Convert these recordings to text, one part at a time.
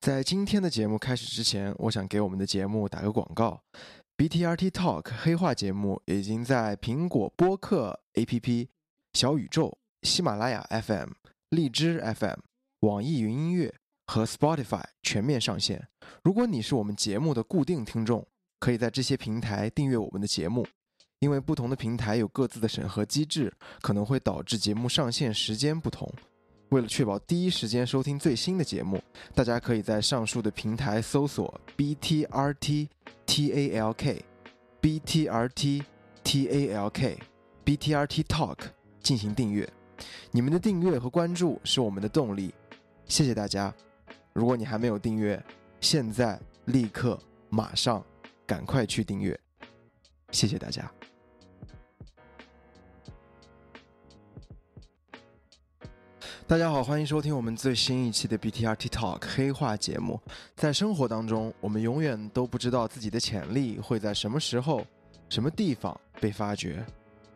在今天的节目开始之前，我想给我们的节目打个广告。BTRT Talk 黑话节目已经在苹果播客 APP、小宇宙、喜马拉雅 FM、荔枝 FM、网易云音乐和 Spotify 全面上线。如果你是我们节目的固定听众，可以在这些平台订阅我们的节目。因为不同的平台有各自的审核机制，可能会导致节目上线时间不同。为了确保第一时间收听最新的节目，大家可以在上述的平台搜索 BTRT TALK、BTRT TALK、BTRT Talk 进行订阅。你们的订阅和关注是我们的动力，谢谢大家。如果你还没有订阅，现在立刻马上赶快去订阅，谢谢大家。大家好，欢迎收听我们最新一期的 BTRT Talk 黑话节目。在生活当中，我们永远都不知道自己的潜力会在什么时候、什么地方被发掘。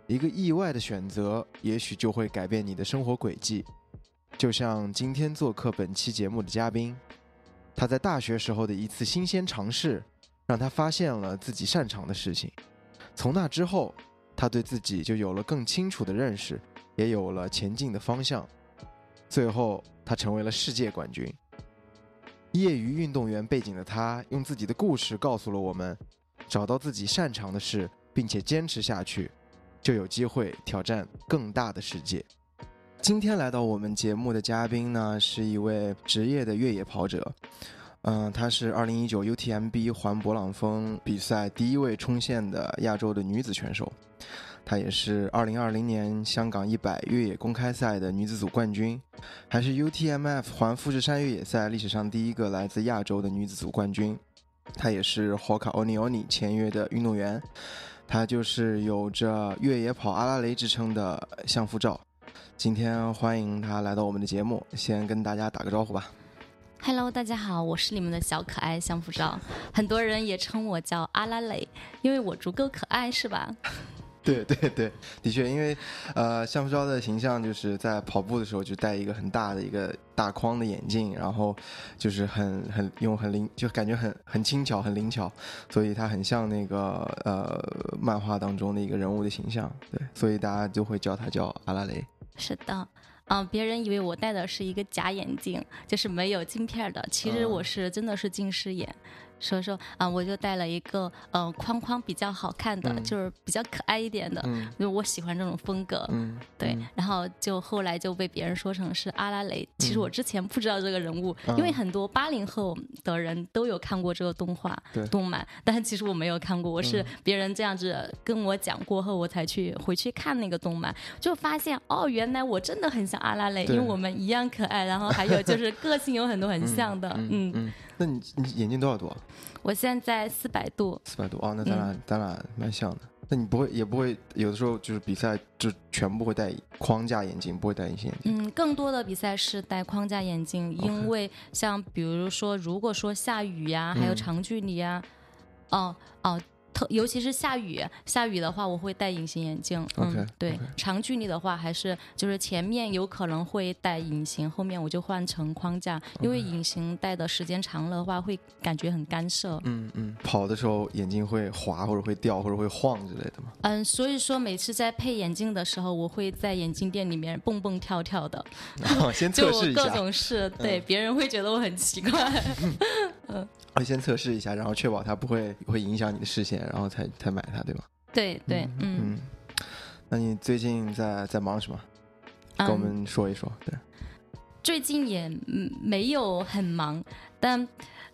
一个意外的选择，也许就会改变你的生活轨迹。就像今天做客本期节目的嘉宾，他在大学时候的一次新鲜尝试，让他发现了自己擅长的事情。从那之后，他对自己就有了更清楚的认识，也有了前进的方向。最后，他成为了世界冠军。业余运动员背景的他，用自己的故事告诉了我们：找到自己擅长的事，并且坚持下去，就有机会挑战更大的世界。今天来到我们节目的嘉宾呢，是一位职业的越野跑者。嗯，她是2019 UTMB 环勃朗峰比赛第一位冲线的亚洲的女子选手。她也是2020年香港100越野公开赛的女子组冠军，还是 UTMF 环富士山越野赛历史上第一个来自亚洲的女子组冠军。她也是 Hoka Oni Oni 签约的运动员，她就是有着越野跑阿拉蕾之称的相富照。今天欢迎她来到我们的节目，先跟大家打个招呼吧。Hello，大家好，我是你们的小可爱相富照，很多人也称我叫阿拉蕾，因为我足够可爱，是吧？对对对，的确，因为，呃，向富昭的形象就是在跑步的时候就戴一个很大的一个大框的眼镜，然后就是很很用很灵，就感觉很很轻巧很灵巧，所以他很像那个呃漫画当中的一个人物的形象，对，所以大家就会叫他叫阿拉蕾。是的，嗯，别人以为我戴的是一个假眼镜，就是没有镜片的，其实我是真的是近视眼。所以说啊，我就带了一个呃框框比较好看的，就是比较可爱一点的，因为我喜欢这种风格。嗯，对。然后就后来就被别人说成是阿拉蕾。其实我之前不知道这个人物，因为很多八零后的人都有看过这个动画动漫，但是其实我没有看过。我是别人这样子跟我讲过后，我才去回去看那个动漫，就发现哦，原来我真的很像阿拉蕾，因为我们一样可爱，然后还有就是个性有很多很像的。嗯。那你你眼镜多少度啊？我现在四百度。四百度哦，那咱俩咱俩蛮像的。那你不会也不会有的时候就是比赛就全部会戴框架眼镜，不会戴隐形眼镜？嗯，更多的比赛是戴框架眼镜，因为像比如说如果说下雨呀，还有长距离呀，哦哦。特尤其是下雨，下雨的话我会戴隐形眼镜。嗯，对，长距离的话还是就是前面有可能会戴隐形，后面我就换成框架，因为隐形戴的时间长了的话会感觉很干涉。嗯嗯，跑的时候眼睛会滑或者会掉或者会晃之类的吗？嗯，所以说每次在配眼镜的时候，我会在眼镜店里面蹦蹦跳跳的，先测试一下。各种试，对，别人会觉得我很奇怪。嗯。会先测试一下，然后确保它不会会影响你的视线，然后才才买它，对吗？对对，嗯。那你最近在在忙什么？跟我们说一说。对，最近也没有很忙，但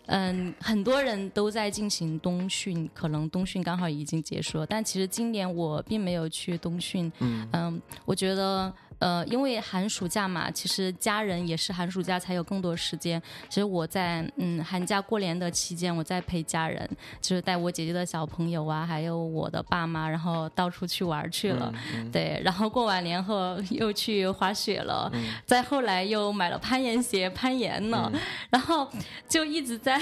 嗯，很多人都在进行冬训，可能冬训刚好已经结束了，但其实今年我并没有去冬训。嗯嗯，我觉得。呃，因为寒暑假嘛，其实家人也是寒暑假才有更多时间。其实我在嗯寒假过年的期间，我在陪家人，就是带我姐姐的小朋友啊，还有我的爸妈，然后到处去玩去了。对，然后过完年后又去滑雪了，再后来又买了攀岩鞋攀岩了，然后就一直在。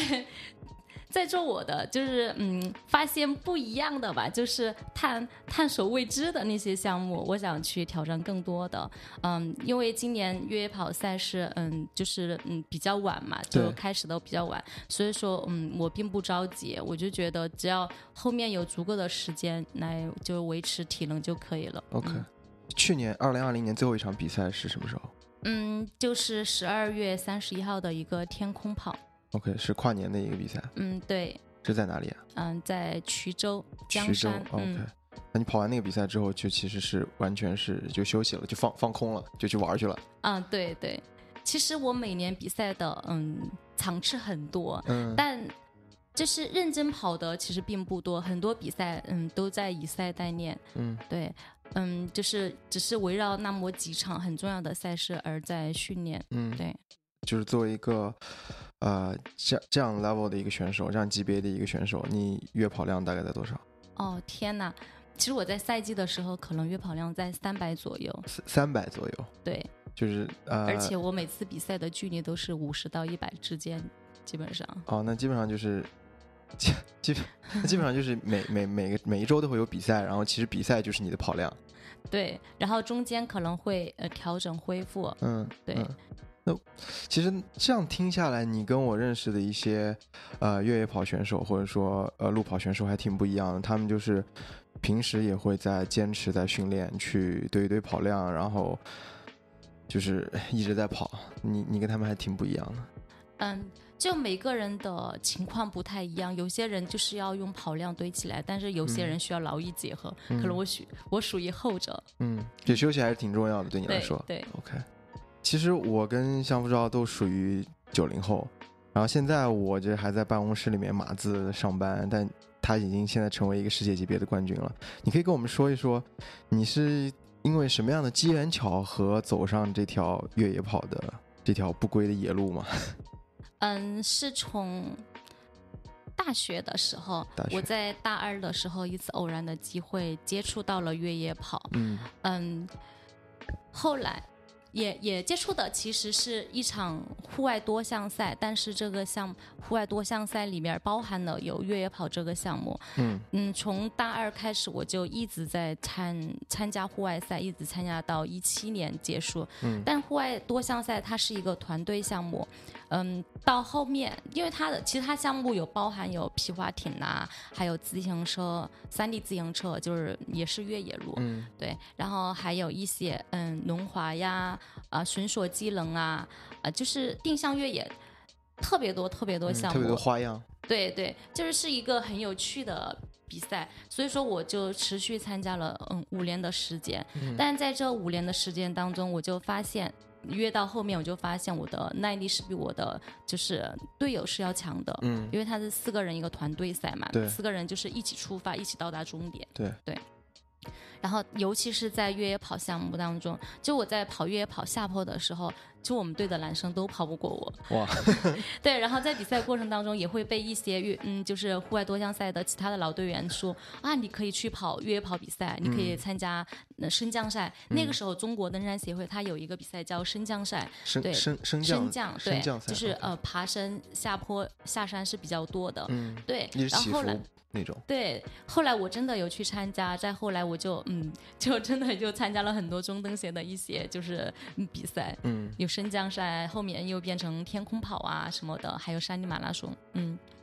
在做我的，就是嗯，发现不一样的吧，就是探探索未知的那些项目，我想去挑战更多的。嗯，因为今年越野跑赛事，嗯，就是嗯比较晚嘛，就开始的比较晚，所以说嗯，我并不着急，我就觉得只要后面有足够的时间来就维持体能就可以了。OK，、嗯去年二零二零年最后一场比赛是什么时候嗯，就是十二月三十一号的一个天空跑。？OK，是跨年的一个比赛，嗯，对，是在哪里啊？嗯，在衢州江徐州。。OK，、嗯，那你跑完那个比赛之后，就其实是完全是就休息了，就放放空了，就去玩去了。啊，对对。其实我每年比赛的嗯场次很多，嗯，但就是认真跑的其实并不多，很多比赛嗯都在以赛代练。嗯对，嗯，就是只是围绕那么几场很重要的赛事而在训练。嗯，对，就是作为一个呃这样这样 level 的一个选手，这样级别的一个选手，你月跑量大概在多少？哦天哪！其实我在赛季的时候，可能月跑量在三百左右。三三百左右，对，就是呃，而且我每次比赛的距离都是五十到一百之间，基本上。哦，那基本上就是。基基 基本上就是每每每个每一周都会有比赛，然后其实比赛就是你的跑量，对，然后中间可能会呃调整恢复。嗯，对嗯那其实这样听下来，你跟我认识的一些呃越野跑选手或者说呃路跑选手还挺不一样的。他们就是平时也会在坚持在训练，去堆一堆跑量，然后就是一直在跑。你你跟他们还挺不一样的。嗯，就每个人的情况不太一样，有些人就是要用跑量堆起来，但是有些嗯人需要劳逸结合。嗯可能我属我属于后者。嗯，就休息还是挺重要的，对你来对说。对，OK，其实我跟相夫照都属于九零后，然后现在我这还在办公室里面码字上班，但他已经现在成为一个世界级别的冠军了。你可以跟我们说一说，你是因为什么样的机缘巧合走上这条越野跑的这条不归的野路吗？嗯，是从大学的时候我在大二的时候一次偶然的机会接触到了越野跑。嗯嗯，后来也也接触的其实是一场户外多项赛，但是这个项户外多项赛里面包含了有越野跑这个项目。嗯嗯，从大二开始我就一直在参参加户外赛，一直参加到一七年结束。嗯但户外多项赛它是一个团队项目，嗯，到后面因为它的其他项目有包含有皮划艇啊，还有自行车、山地自行车，就是也是越野路。嗯对，然后还有一些嗯轮滑呀，啊、绳索机能啊，啊、就是定向越野，特别多特别多嗯，项目，特别多花样。对对，就是是一个很有趣的比赛，所以说我就持续参加了嗯五年的时间，嗯但在这五年的时间当中，我就发现。越到后面，我就发现我的耐力是比我的就是队友是要强的，嗯，因为他是四个人一个团队赛嘛对，四个人就是一起出发，一起到达终点。对对然后，尤其是在越野跑项目当中，就我在跑越野跑下坡的时候，就我们队的男生都跑不过我。哇，对，然后在比赛过程当中，也会被一些越嗯，就是户外多项赛的其他的老队员说啊，你可以去跑越野跑比赛，你可以参加呃升降赛。那个时候，中国登山协会它有一个比赛叫升降赛，升对升升升降降对，降赛就是呃爬升、下坡、下山是比较多的。嗯，对然后后来伏那种。对，后来我真的有去参加，再后来我就嗯，就真的就参加了很多中登协的一些就是嗯比赛，嗯有升降赛，后面又变成天空跑啊什么的，还有山地马拉松，嗯，你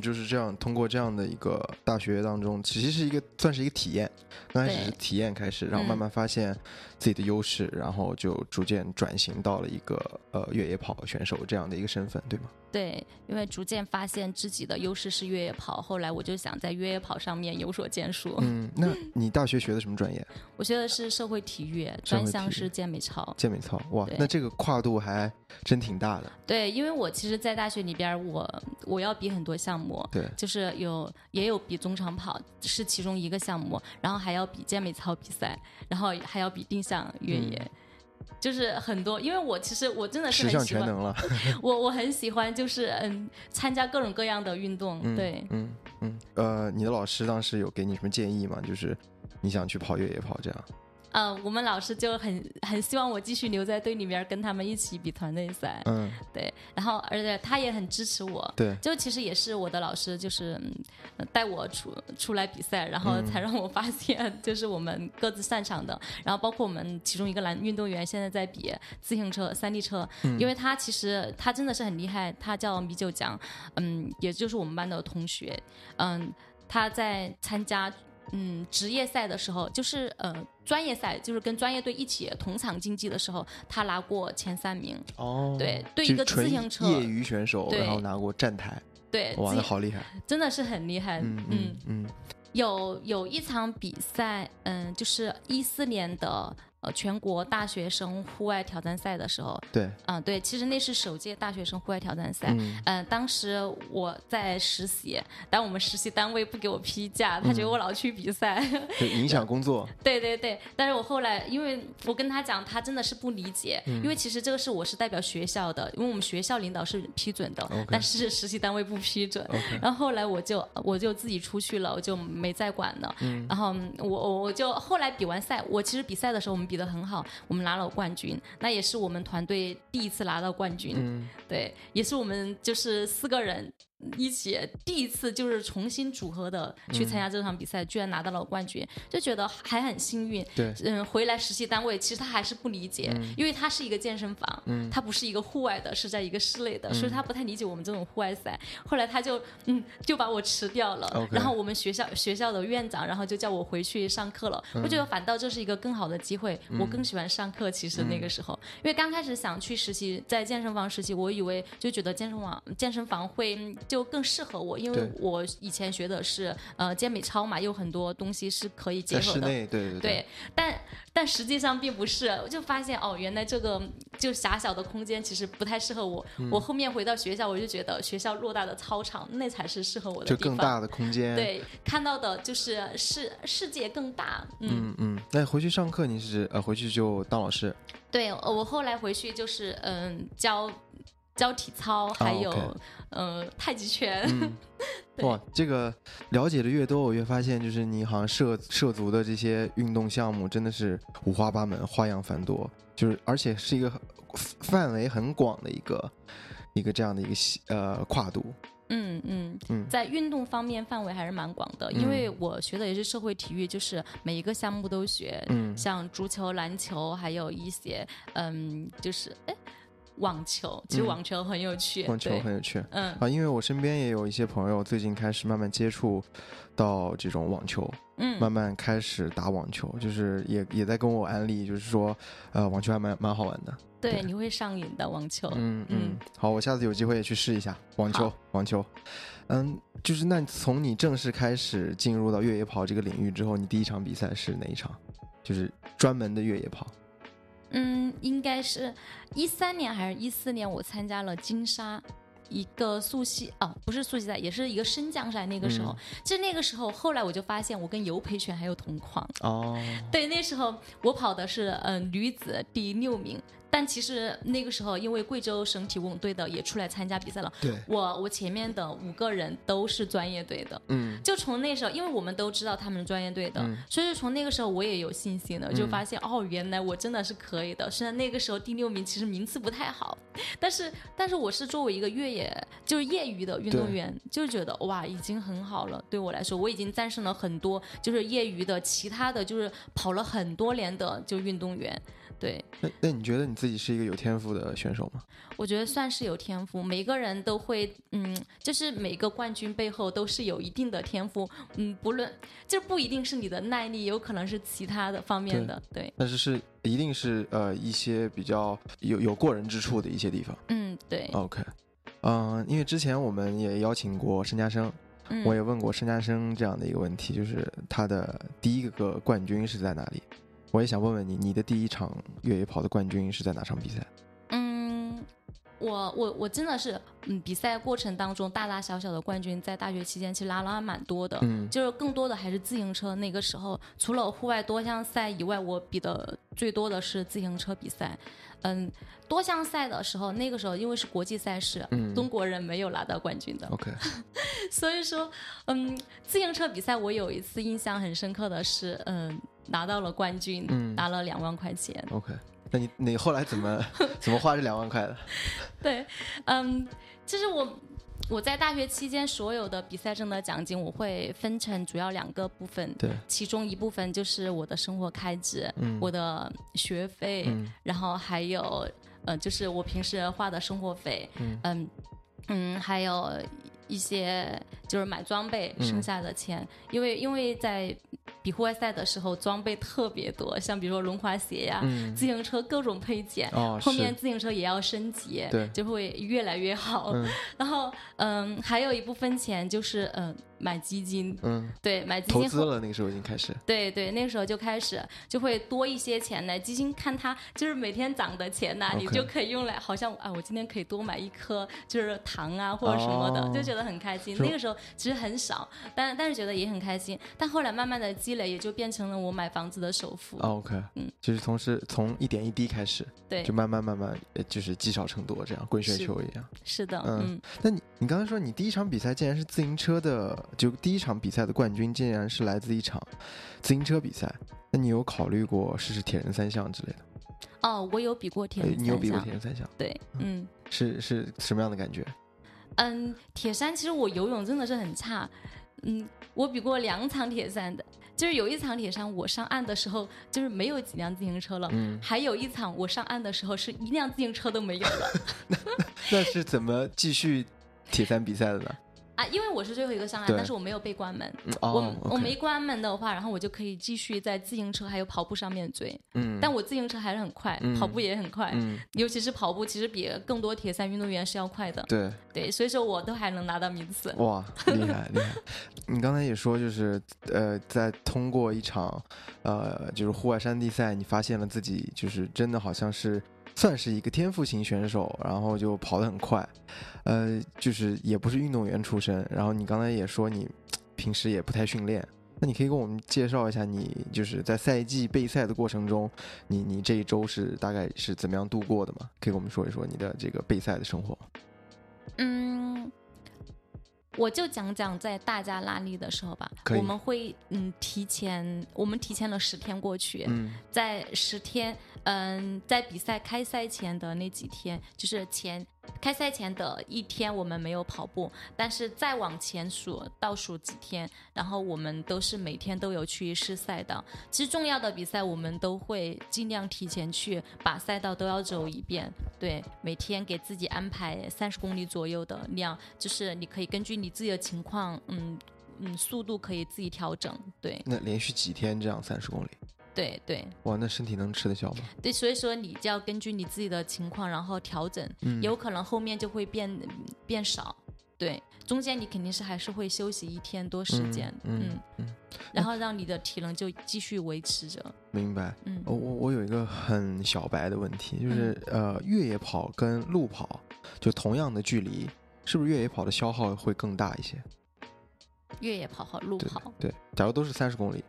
就是这样通过这样的一个大学当中，其实是一个算是一个体验，刚开始是体验开始，然后慢嗯慢发现自己的优势，然后就逐渐转型到了一个呃越野跑选手这样的一个身份，对吗？对，因为逐渐发现自己的优势是越野跑，后来我就想在越野跑上面有所建树。嗯，那你大学学的什么专业？我学的是社会体育，专项是健美操。健美操。哇，那这个跨度还真挺大的。对，因为我其实，在大学里边儿，我我要比很多项目，对，就是有也有比中长跑是其中一个项目，然后还要比健美操比赛，然后还要比定向越野。就是很多，因为我其实我真的是很喜欢，全能了。我我很喜欢，就是嗯，参加各种各样的运动，嗯对，嗯嗯。呃，你的老师当时有给你什么建议吗？就是你想去跑越野跑这样？呃，我们老师就很很希望我继续留在队里面，跟他们一起比团队赛。嗯，对，然后而且他也很支持我。对，就其实也是我的老师，就是嗯带我出出来比赛，然后才让我发现就是我们各自擅长的。然后包括我们其中一个男运动员现在在比自行车、山地车，因为他其实他真的是很厉害，他叫米九江，嗯，也就是我们班的同学，嗯，他在参加嗯职业赛的时候，就是呃专业赛，就是跟专业队一起同场竞技的时候，他拿过前三名。哦，对，对一个自行车，业余选手，然后拿过站台，对，哇，那好厉害。真的是很厉害。嗯嗯嗯，有有一场比赛，嗯，就是一四年的呃全国大学生户外挑战赛的时候，对，嗯，对，其实那是首届大学生户外挑战赛。嗯嗯，当时我在实习，但我们实习单位不给我批假，他觉得我老去比赛。对影响工作。对对对，但是我后来，因为我跟他讲，他真的是不理解，嗯因为其实这个是我是代表学校的，因为我们学校领导是批准的 但是实习单位不批准。然后后来我就我就自己出去了，我就没再管了。然后我我我就后来比完赛，我其实比赛的时候我们比得很好，我们拿了冠军，那也是我们团队第一次拿到冠军。嗯对，也是我们就是四个人一起第一次就是重新组合的去参加这场比赛，居然拿到了冠军，就觉得还很幸运。对，嗯，回来实习单位其实他还是不理解，嗯因为他是一个健身房，嗯他不是一个户外的，是在一个室内的，所以他不太理解我们这种户外赛。后来他就嗯就把我辞掉了然后我们学校学校的院长，然后就叫我回去上课了。我觉得反倒这是一个更好的机会，我更喜欢上课。其实那个时候，因为刚开始想去实习，在健身房实习，我以为就觉得健身房健身房会嗯就更适合我，因为我以前学的是呃健美操嘛，有很多东西是可以结合的。室内，对对对，但但实际上并不是，我就发现哦，原来这个就狭小的空间其实不太适合我。嗯我后面回到学校，我就觉得学校偌大的操场那才是适合我的就地方。更大的空间。，对，看到的就是世世界更大。嗯，嗯嗯。那回去上课你是呃回去就当老师？对，呃我后来回去就是嗯教教体操，还有、呃太极拳。嗯，哇，这个了解的越多，我越发现就是你好像涉涉足的这些运动项目真的是五花八门、花样繁多，就是而且是一个范围很广的一个一个这样的一个呃跨度。嗯嗯。嗯。在运动方面范围还是蛮广的，嗯因为我学的也是社会体育，就是每一个项目都学，嗯。像足球、篮球，还有一些嗯，就是哎，网球，其实嗯。网球很有趣，网球很有趣。嗯。啊，因为我身边也有一些朋友最近开始慢慢接触到这种网球，嗯。慢慢开始打网球，就是也也在跟我安利，就是说呃网球还蛮蛮好玩的。对，对。你会上瘾的网球，嗯嗯嗯，好，我下次有机会也去试一下网球。网球，嗯，就是那从你正式开始进入到越野跑这个领域之后，你第一场比赛是哪一场？就是专门的越野跑。嗯，应该是一三年还是一四年，我参加了金沙。一个速系哦，不是速系赛，也是一个升降赛。那个时候，嗯就那个时候，后来我就发现我跟尤培全还有同框。哦，对，那时候我跑的是嗯、呃女子第六名，但其实那个时候因为贵州省体工队的也出来参加比赛了，对，我我前面的五个人都是专业队的。嗯就从那时候，因为我们都知道他们是专业队的，嗯所以从那个时候我也有信心了，就嗯发现、哦，原来我真的是可以的。虽然那个时候第六名其实名次不太好，但是但是我是作为一个越野就是业余的运动员，就觉得哇已经很好了。对我来说，我已经战胜了很多就是业余的其他的就是跑了很多年的就运动员。对，那那你觉得你自己是一个有天赋的选手吗？我觉得算是有天赋，每个人都会，嗯，就是每个冠军背后都是有一定的天赋，嗯，不论就不一定是你的耐力，有可能是其他的方面的，对，但是是一定是呃一些比较有有过人之处的一些地方。嗯，对，OK，嗯、因为之前我们也邀请过申嘉生，嗯，我也问过申嘉生这样的一个问题，就是他的第一个冠军是在哪里？我也想问问你，你的第一场越野跑的冠军是在哪场比赛？嗯，我我我真的是，嗯，比赛过程当中大大小小的冠军，在大学期间其实拿了还蛮多的。嗯就是更多的还是自行车。那个时候，除了户外多项赛以外，我比的最多的是自行车比赛。嗯，多项赛的时候，那个时候因为是国际赛事，嗯中国人没有拿到冠军的，，OK，所以说，嗯，自行车比赛我有一次印象很深刻的是，嗯，拿到了冠军，嗯。拿了两万块钱。OK，那你你后来怎么 怎么花这两万块的？对，嗯，其实我我在大学期间所有的比赛中的奖金，我会分成主要两个部分，对，其中一部分就是我的生活开支，嗯。我的学费，嗯。然后还有呃，就是我平时花的生活费，嗯。嗯嗯还有一些就是买装备嗯。剩下的钱，因为因为在比户外赛的时候装备特别多，像比如说轮滑鞋呀、嗯自行车各种配件，哦，后面自行车也要升级，对就会越来越好。嗯然后嗯，还有一部分钱就是嗯买基金，嗯对，买基金投资了，那个时候已经开始。对对，那个时候就开始就会多一些钱呢。基金看它就是每天涨的钱呐、你就可以用来，好像啊，我今天可以多买一颗就是糖啊或者什么的，哦就觉得很开心。那个时候其实很少，但但是觉得也很开心。但后来慢慢的积累，也就变成了我买房子的首付。哦 OK，嗯，就是从是从一点一滴开始，对就，慢慢慢慢，呃就是积少成多，这样滚雪球一样。是的，嗯嗯那你你刚才说你第一场比赛竟然是自行车的，就第一场比赛的冠军竟然是来自一场自行车比赛，那你有考虑过试试铁人三项之类的？哦，我有比过铁人呃你有比过铁人三项？对，嗯。是是什么样的感觉？嗯，铁山其实我游泳真的是很差，嗯，我比过两场铁三的，就是有一场铁三我上岸的时候就是没有几辆自行车了，嗯，还有一场我上岸的时候是一辆自行车都没有了 那是怎么继续铁三比赛的呢？啊，因为我是最后一个上岸，但是我没有被关门。嗯我哦，我没关门的话，然后我就可以继续在自行车还有跑步上面追，嗯，但我自行车还是很快，嗯跑步也很快，嗯，尤其是跑步，其实比更多铁三运动员是要快的，对，对，所以说我都还能拿到名次。哇，厉害厉害！你刚才也说，就是呃，在通过一场呃，就是户外山地赛，你发现了自己就是真的好像是算是一个天赋型选手，然后就跑得很快，呃，就是也不是运动员出身，然后你刚才也说你平时也不太训练。那你可以跟我们介绍一下，你就是在赛季备赛的过程中，你你这一周是大概是怎么样度过的吗？可以跟我们说一说你的这个备赛的生活。嗯，我就讲讲在大家拉力的时候吧我们会嗯提前，我们提前了十天过去，嗯。在十天，嗯，在比赛开赛前的那几天，就是前开赛前的一天，我们没有跑步，但是再往前数倒数几天，然后我们都是每天都有去试赛道。其实重要的比赛，我们都会尽量提前去把赛道都要走一遍。对，每天给自己安排三十公里左右的量，就是你可以根据你自己的情况，嗯嗯，速度可以自己调整。对那连续几天这样三十公里？对对。哇，那身体能吃得消吗？对，所以说你就要根据你自己的情况，然后调整，嗯有可能后面就会变变少。对，中间你肯定是还是会休息一天多时间，嗯嗯嗯，然后让你的体能就继续维持着。明白。嗯我我我有一个很小白的问题，就是、呃，越野跑跟路跑就同样的距离，是不是越野跑的消耗会更大一些？越野跑和路跑，对，假如都是三十公里，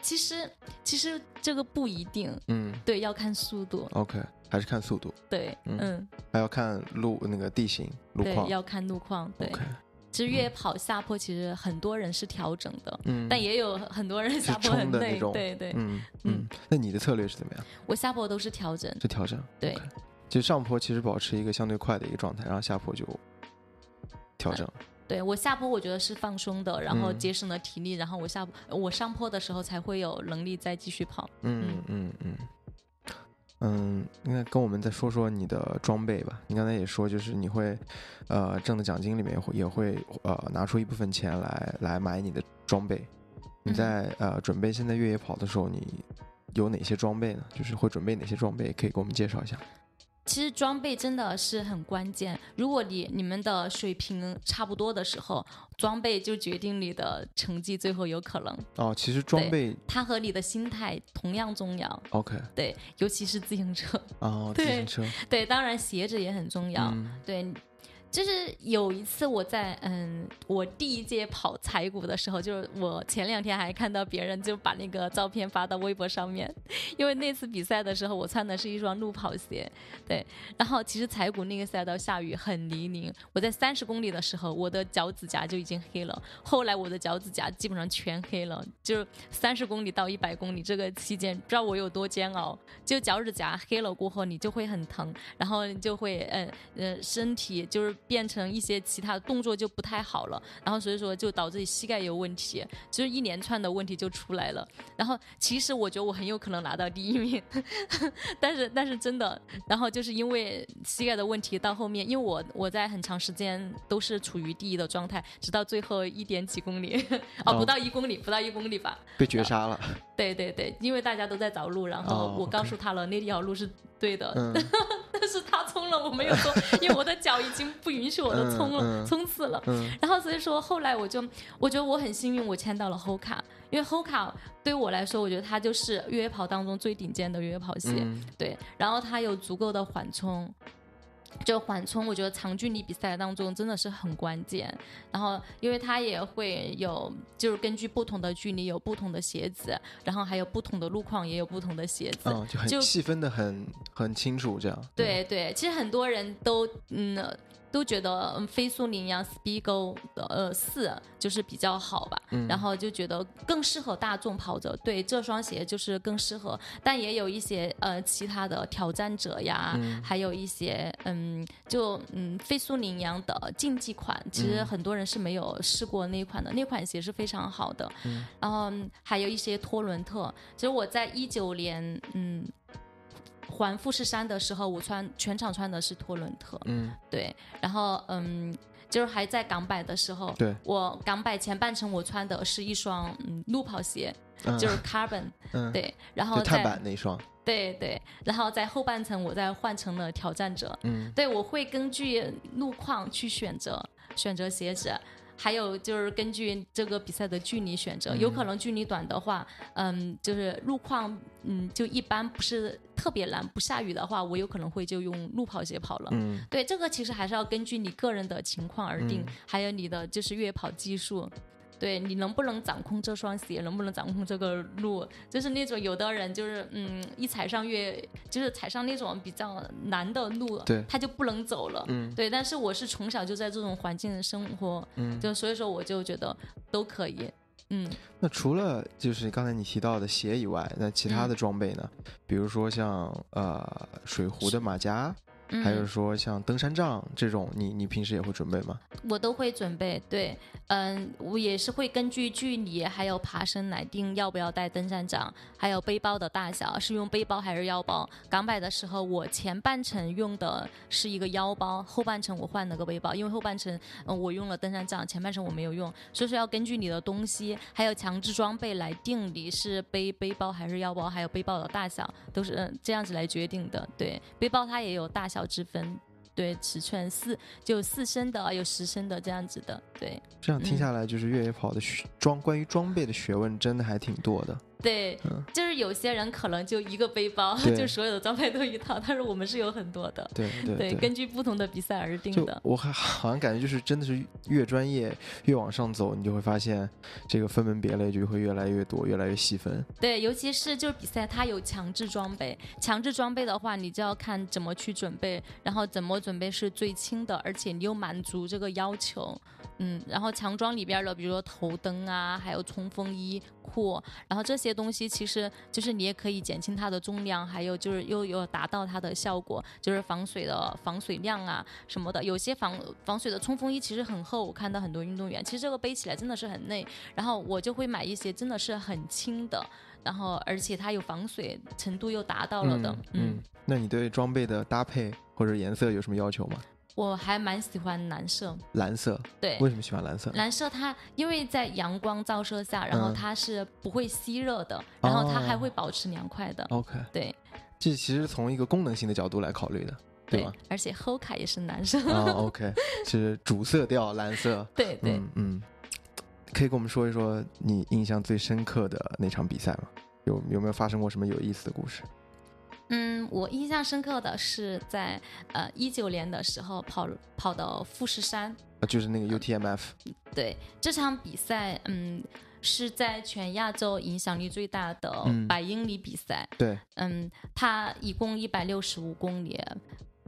其实其实这个不一定，嗯对，要看速度，，OK，还是看速度，对，嗯嗯，还要看路那个地形路对，况。要看路况，对。OK，其实越野跑下坡，其实很多人是调整的，嗯，但也有很多人下坡很累，对对。嗯嗯嗯，那你的策略是怎么样？我下坡都是调整，是调整？对 OK 就上坡其实保持一个相对快的一个状态，然后下坡就调整。对我下坡，我觉得是放松的，然后嗯节省了体力，然后我下我上坡的时候才会有能力再继续跑。嗯嗯嗯嗯，那跟我们再说说你的装备吧。你刚才也说，就是你会呃挣的奖金里面会也会呃拿出一部分钱来来买你的装备。你嗯在呃准备现在越野跑的时候，你有哪些装备呢？就是会准备哪些装备？可以给我们介绍一下。其实装备真的是很关键，如果你你们的水平差不多的时候，装备就决定你的成绩最后有可能。哦，其实装备它和你的心态同样重要，OK。对，尤其是自行车，哦，自行车，对，当然鞋子也很重要，嗯。对。就是有一次我在嗯，我第一届跑彩谷的时候，就是我前两天还看到别人就把那个照片发到微博上面，因为那次比赛的时候我穿的是一双路跑鞋，对，然后其实彩谷那个赛道下雨很泥泞，我在三十公里的时候我的脚趾甲就已经黑了，后来我的脚趾甲基本上全黑了，就是三十公里到一百公里这个期间，不知道我有多煎熬，就脚趾甲黑了过后你就会很疼，然后你就会嗯嗯身体就是。变成一些其他的动作就不太好了，然后所以说就导致膝盖有问题，就是一连串的问题就出来了。然后其实我觉得我很有可能拿到第一名，但是但是真的，然后就是因为膝盖的问题，到后面因为我我在很长时间都是处于第一的状态，直到最后一点几公里，哦不到一公里，不到一公里吧，被绝杀了。对对对，因为大家都在找路，然后我告诉他了那条路是对的。但是他冲了，我没有说，因为我的脚已经不允许我的冲了冲刺了。然后所以说后来我就我觉得我很幸运，我签到了 Hoka，因为 Hoka 对我来说，我觉得它就是越野跑当中最顶尖的越野跑鞋。对，然后它有足够的缓冲。就缓冲，我觉得长距离比赛当中真的是很关键。然后，因为它也会有，就是根据不同的距离有不同的鞋子，然后还有不同的路况也有不同的鞋子，嗯，就很细分的很很清楚这样。对对，其实很多人都嗯。都觉得嗯，飞速羚羊 Speedgo 的呃四就是比较好吧，然后就觉得更适合大众跑者，对这双鞋就是更适合。但也有一些呃其他的挑战者呀，还有一些嗯，就嗯飞速羚羊的竞技款，其实很多人是没有试过那款的，那款鞋是非常好的。然后还有一些托伦特，其实我在一九年嗯。环富士山的时候，我穿全场穿的是托伦特，嗯，对，然后嗯，就是还在港百的时候，对，我港百前半程我穿的是一双嗯路跑鞋，就是 Carbon，嗯，对，然后碳板那双，对对，然后在后半程我再换成了挑战者，嗯，对我会根据路况去选择选择鞋子。还有就是根据这个比赛的距离选择，有可能距离短的话，嗯，就是路况，嗯，就一般不是特别难，不下雨的话，我有可能会就用路跑鞋跑了。嗯，对，这个其实还是要根据你个人的情况而定，还有你的就是越野跑技术。对你能不能掌控这双鞋，能不能掌控这个路，就是那种有的人就是嗯，一踩上越就是踩上那种比较难的路，对，他就不能走了，嗯，对。但是我是从小就在这种环境生活，嗯，就所以说我就觉得都可以，嗯。那除了就是刚才你提到的鞋以外，那其他的装备呢？比如说像呃水壶的马甲。还有说像登山杖这种，你你平时也会准备吗？我都会准备，对，嗯，我也是会根据距离还有爬升来定要不要带登山杖，还有背包的大小是用背包还是腰包。港百的时候，我前半程用的是一个腰包，后半程我换了个背包，因为后半程嗯我用了登山杖，前半程我没有用，所以说要根据你的东西还有强制装备来定你是背背包还是腰包，还有背包的大小都是嗯这样子来决定的。对，背包它也有大小。之分，对尺寸四就四升的，有十升的这样子的，对。这样听下来，就是越野跑的装关于装备的学问真的还挺多的。对，就是有些人可能就一个背包，就所有的装备都一套，但是我们是有很多的。对对对，根据不同的比赛而定的。我还好像感觉就是真的是越专业越往上走，你就会发现这个分门别类就会越来越多，越来越细分。对，尤其是就是比赛它有强制装备，强制装备的话，你就要看怎么去准备，然后怎么准备是最轻的，而且你又满足这个要求。嗯，然后强装里边的，比如说头灯啊，还有冲锋衣裤，然后这些东西其实就是你也可以减轻它的重量，还有就是又有达到它的效果，就是防水的防水量啊什么的。有些防防水的冲锋衣其实很厚，我看到很多运动员其实这个背起来真的是很累，然后我就会买一些真的是很轻的，然后而且它有防水程度又达到了的。嗯，那你对装备的搭配或者颜色有什么要求吗？我还蛮喜欢蓝色，蓝色对，为什么喜欢蓝色？蓝色它因为在阳光照射下，然后它是不会吸热的，然后它还会保持凉快的。OK，对，这其实从一个功能性的角度来考虑的，对吧？而且 Hoka 也是蓝色。啊，OK，是主色调蓝色。对对，嗯，可以跟我们说一说你印象最深刻的那场比赛吗？有有没有发生过什么有意思的故事？嗯，我印象深刻的是在呃一九年的时候跑跑到富士山，啊，就是那个 UTMF，对这场比赛，嗯，是在全亚洲影响力最大的嗯。百英里比赛，对，嗯，它一共一百六十五公里，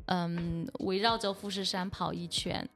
嗯，围绕着富士山跑一圈，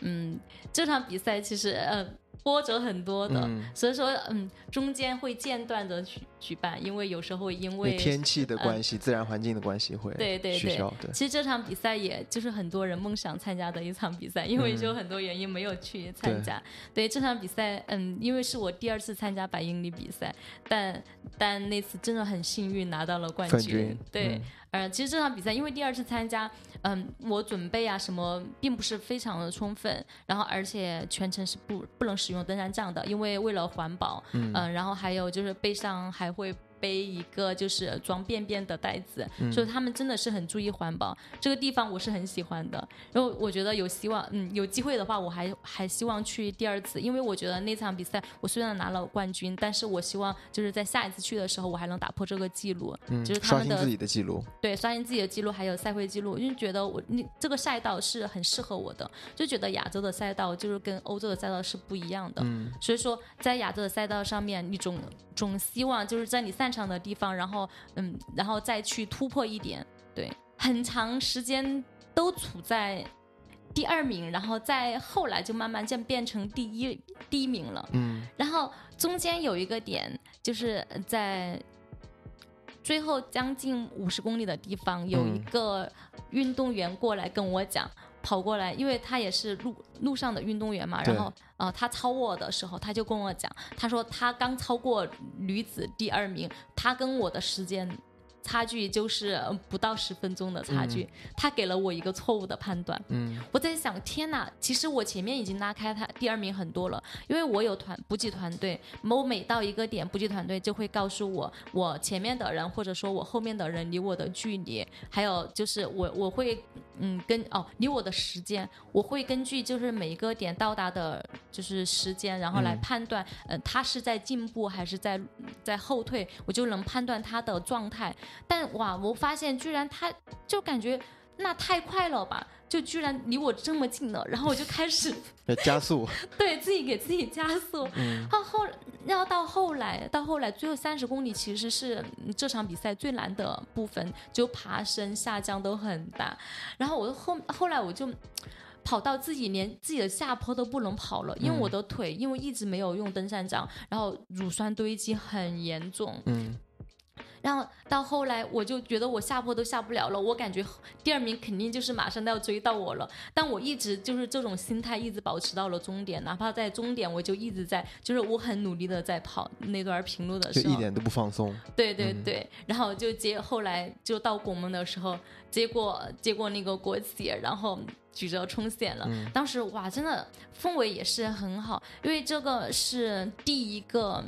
嗯，这场比赛其实呃波折很多的，嗯。所以说嗯中间会间断的举举办，因为有时候因因为为天气的关系、自然环境的关系会对对对。其实这场比赛也就是很多人梦想参加的一场比赛，因为嗯就很多原因没有去参加。对这场比赛，嗯，因为是我第二次参加百英里比赛，但但那次真的很幸运拿到了冠冠军对，嗯呃，其实这场比赛因为第二次参加，嗯，我准备啊什么并不是非常的充分，然后而且全程是不不能使用登山杖的，因为为了环保，嗯。嗯、然后还有就是背上还会背一个就是装便便的袋子，嗯。所以他们真的是很注意环保。这个地方我是很喜欢的，然后我觉得有希望，嗯，有机会的话我还还希望去第二次，因为我觉得那场比赛我虽然拿了冠军，但是我希望就是在下一次去的时候我还能打破这个记录，嗯就是他们的刷新自己的记录，对，刷新自己的记录，还有赛会记录，因为觉得我你这个赛道是很适合我的，就觉得亚洲的赛道就是跟欧洲的赛道是不一样的，嗯。所以说在亚洲的赛道上面，你总总希望就是在你擅长的地方，然后嗯，然后再去突破一点，对，很长时间都处在第二名，然后再后来就慢慢就变成第一第一名了，嗯。然后中间有一个点，就是在最后将近五十公里的地方，有一嗯个运动员过来跟我讲，跑过来，因为他也是路路上的运动员嘛，然后呃，他超我的时候，他就跟我讲，他说他刚超过女子第二名，他跟我的时间。差距就是呃不到十分钟的差距，他给了我一个错误的判断，嗯我在想，天哪！其实我前面已经拉开他第二名很多了，因为我有团补给团队，我每到一个点，补给团队就会告诉我我前面的人或者说我后面的人离我的距离，还有就是我我会嗯跟哦离我的时间，我会根据就是每一个点到达的就是时间，然后来嗯判断，呃他是在进步还是在在后退，我就能判断他的状态。但哇，我发现居然他就感觉那太快了吧，就居然离我这么近了，然后我就开始 要加速，对自己给自己加速。嗯到后，然后到后来，到后来最后三十公里其实是嗯这场比赛最难的部分，就爬升下降都很大。然后我后后来我就。跑到自己连自己的下坡都不能跑了，因为嗯我的腿因为一直没有用登山杖，然后乳酸堆积很严重，嗯然后到后来，我就觉得我下坡都下不了了，我感觉第二名肯定就是马上都要追到我了。但我一直就是这种心态，一直保持到了终点，哪怕在终点，我就一直在，就是我很努力的在跑那段平路的时候，就一点都不放松，对对嗯对，然后就接后来就到拱门的时候，结果结果那个国旗，然后举着冲线了。嗯当时哇，真的氛围也是很好，因为这个是第一个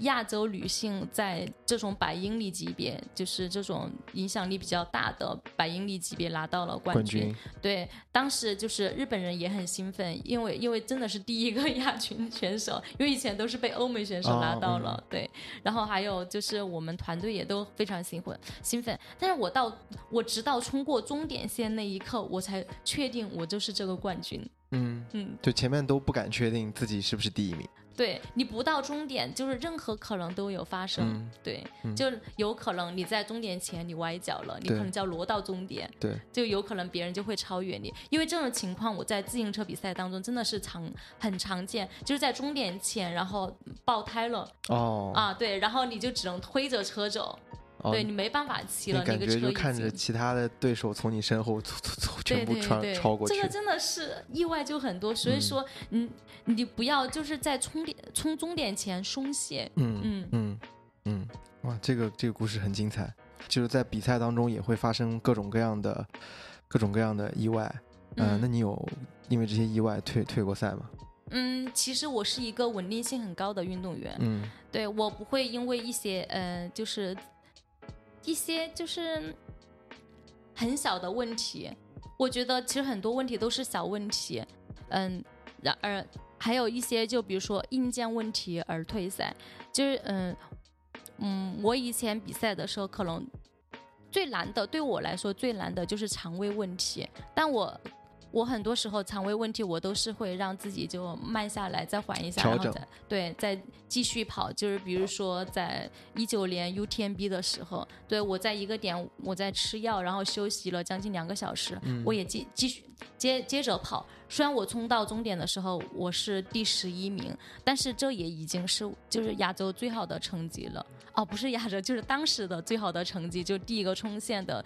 亚洲女性在这种百英里级别，就是这种影响力比较大的百英里级别拿到了冠冠军。军，对，当时就是日本人也很兴奋，因为因为真的是第一个亚军选手，因为以前都是被欧美选手拿到了，哦对。然后还有就是我们团队也都非常兴奋兴奋，但是我到我直到冲过终点线那一刻，我才确定我就是这个冠军。嗯，嗯，就前面都不敢确定自己是不是第一名，对你不到终点，就是任何可能都有发生。嗯对，嗯就有可能你在终点前你崴脚了，你可能就要挪到终点。对，就有可能别人就会超越你，因为这种情况我在自行车比赛当中真的是常很常见，就是在终点前然后爆胎了、哦，啊，对，然后你就只能推着车走，哦对你没办法骑了，你感觉就。看着其他的对手从你身后嗖嗖嗖全部穿超过去这，个真的是意外就很多，所以嗯。说，嗯，你不要就是在冲点冲终点前松懈，嗯嗯。嗯嗯，哇，这个这个故事很精彩，就是在比赛当中也会发生各种各样的各种各样的意外，呃，嗯。那你有因为这些意外退退过赛吗？嗯，其实我是一个稳定性很高的运动员，嗯。对我不会因为一些呃，就是一些就是很小的问题，我觉得其实很多问题都是小问题，嗯，然而还有一些就比如说硬件问题而退赛，就是嗯嗯，我以前比赛的时候可能。最难的对我来说最难的就是肠胃问题，但我。我很多时候肠胃问题，我都是会让自己就慢下来，再缓一下，然后再对再继续跑。就是比如说在一九年 UTMB 的时候，对我在一个点我在吃药，然后休息了将近两个小时，我也继继续接接着跑。虽然我冲到终点的时候我是第十一名，但是这也已经是就是亚洲最好的成绩了。哦，不是亚洲，就是当时的最好的成绩，就第一个冲线的。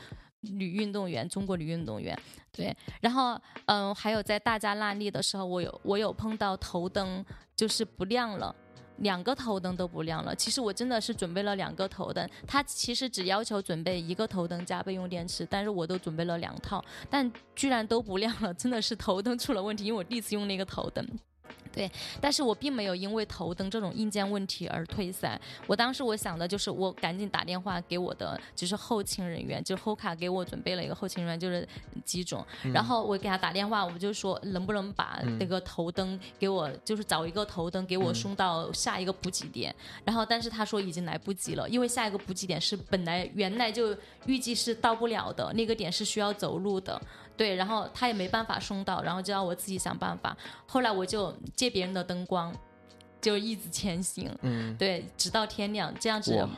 女运动员，中国女运动员，对，然后嗯，还有在大家那利的时候，我有我有碰到头灯就是不亮了，两个头灯都不亮了。其实我真的是准备了两个头灯，他其实只要求准备一个头灯加备用电池，但是我都准备了两套，但居然都不亮了，真的是头灯出了问题，因为我第一次用那个头灯。对，但是我并没有因为头灯这种硬件问题而退赛。我当时我想的就是，我赶紧打电话给我的就是后勤人员，就后卡给我准备了一个后勤人员，就是机总。然后我给他打电话，我就说能不能把那个头灯给我，就是找一个头灯给我送到下一个补给点。然后但是他说已经来不及了，因为下一个补给点是本来原来就预计是到不了的，那个点是需要走路的。对，然后他也没办法送到，然后就要我自己想办法。后来我就借别人的灯光，就一直前行。嗯，对，直到天亮，这样子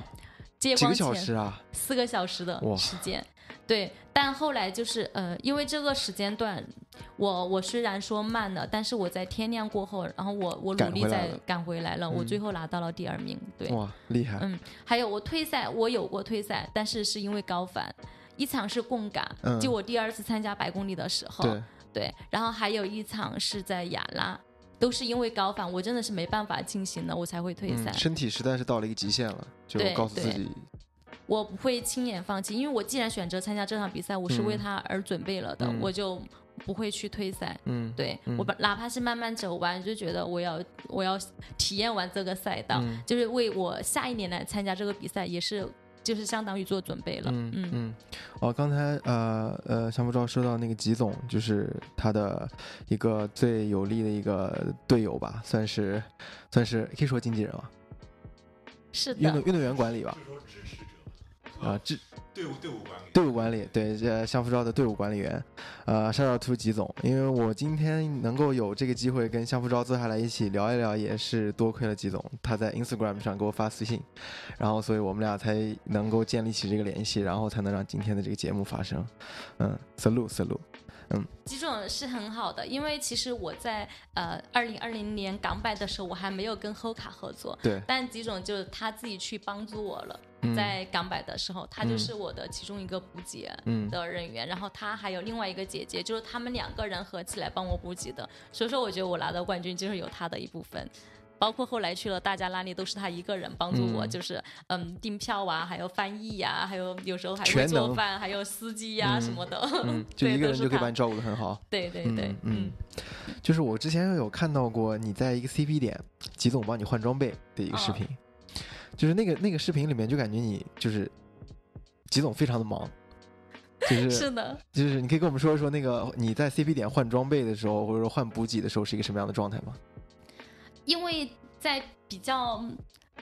借光前四个小时的时间。对，但后来就是呃，因为这个时间段，我我虽然说慢了，但是我在天亮过后，然后我我努力再赶回来了，我最后拿到了第二名。对，哇，厉害。嗯，还有我退赛，我有过退赛，但是是因为高反。一场是贡嘎，就我第二次参加百公里的时候，对，然后还有一场是在雅拉，都是因为高反，我真的是没办法进行了，我才会退赛。身体实在是到了一个极限了，就告诉自己，我不会轻言放弃，因为我既然选择参加这场比赛，我是为他而准备了的，我就不会去退赛。嗯，对我把哪怕是慢慢走完，就觉得我要我要体验完这个赛道，就是为我下一年来参加这个比赛也是。就是相当于做准备了。嗯嗯嗯。哦，刚才呃呃，想不知道说到那个吉总，就是他的一个最有力的一个队友吧，算是算是可以说经纪人吧？是的。运动运动员管理吧。啊，这队伍队伍管理，队伍管理，对，这，相夫昭的队伍管理员，呃，沙尔图吉总，因为我今天能够有这个机会跟相夫昭坐下来一起聊一聊，也是多亏了吉总，他在 Instagram 上给我发私信，然后，所以我们俩才能够建立起这个联系，然后才能让今天的这个节目发生。嗯，salute，salute。嗯，吉总是很好的，因为其实我在呃二零二零年港百的时候，我还没有跟 Hoka 合作，对，但吉总就是他自己去帮助我了，在港百的时候，他就是我的其中一个补给的人员，然后他还有另外一个姐姐，就是他们两个人合起来帮我补给的，所以说我觉得我拿到冠军就是有他的一部分。包括后来去了大家那利，都是他一个人帮助我，就是嗯订票啊，还有翻译呀，还有有时候还会做饭，还有司机呀什么的，就一个人就可以把你照顾的很好。对对对，嗯，就是我之前有看到过你在一个 CP 点，吉总帮你换装备的一个视频，就是那个那个视频里面就感觉你就是吉总非常的忙，就是 是的，就是你可以跟我们说一说那个你在 CP 点换装备的时候，或者说换补给的时候是一个什么样的状态吗？因为在比较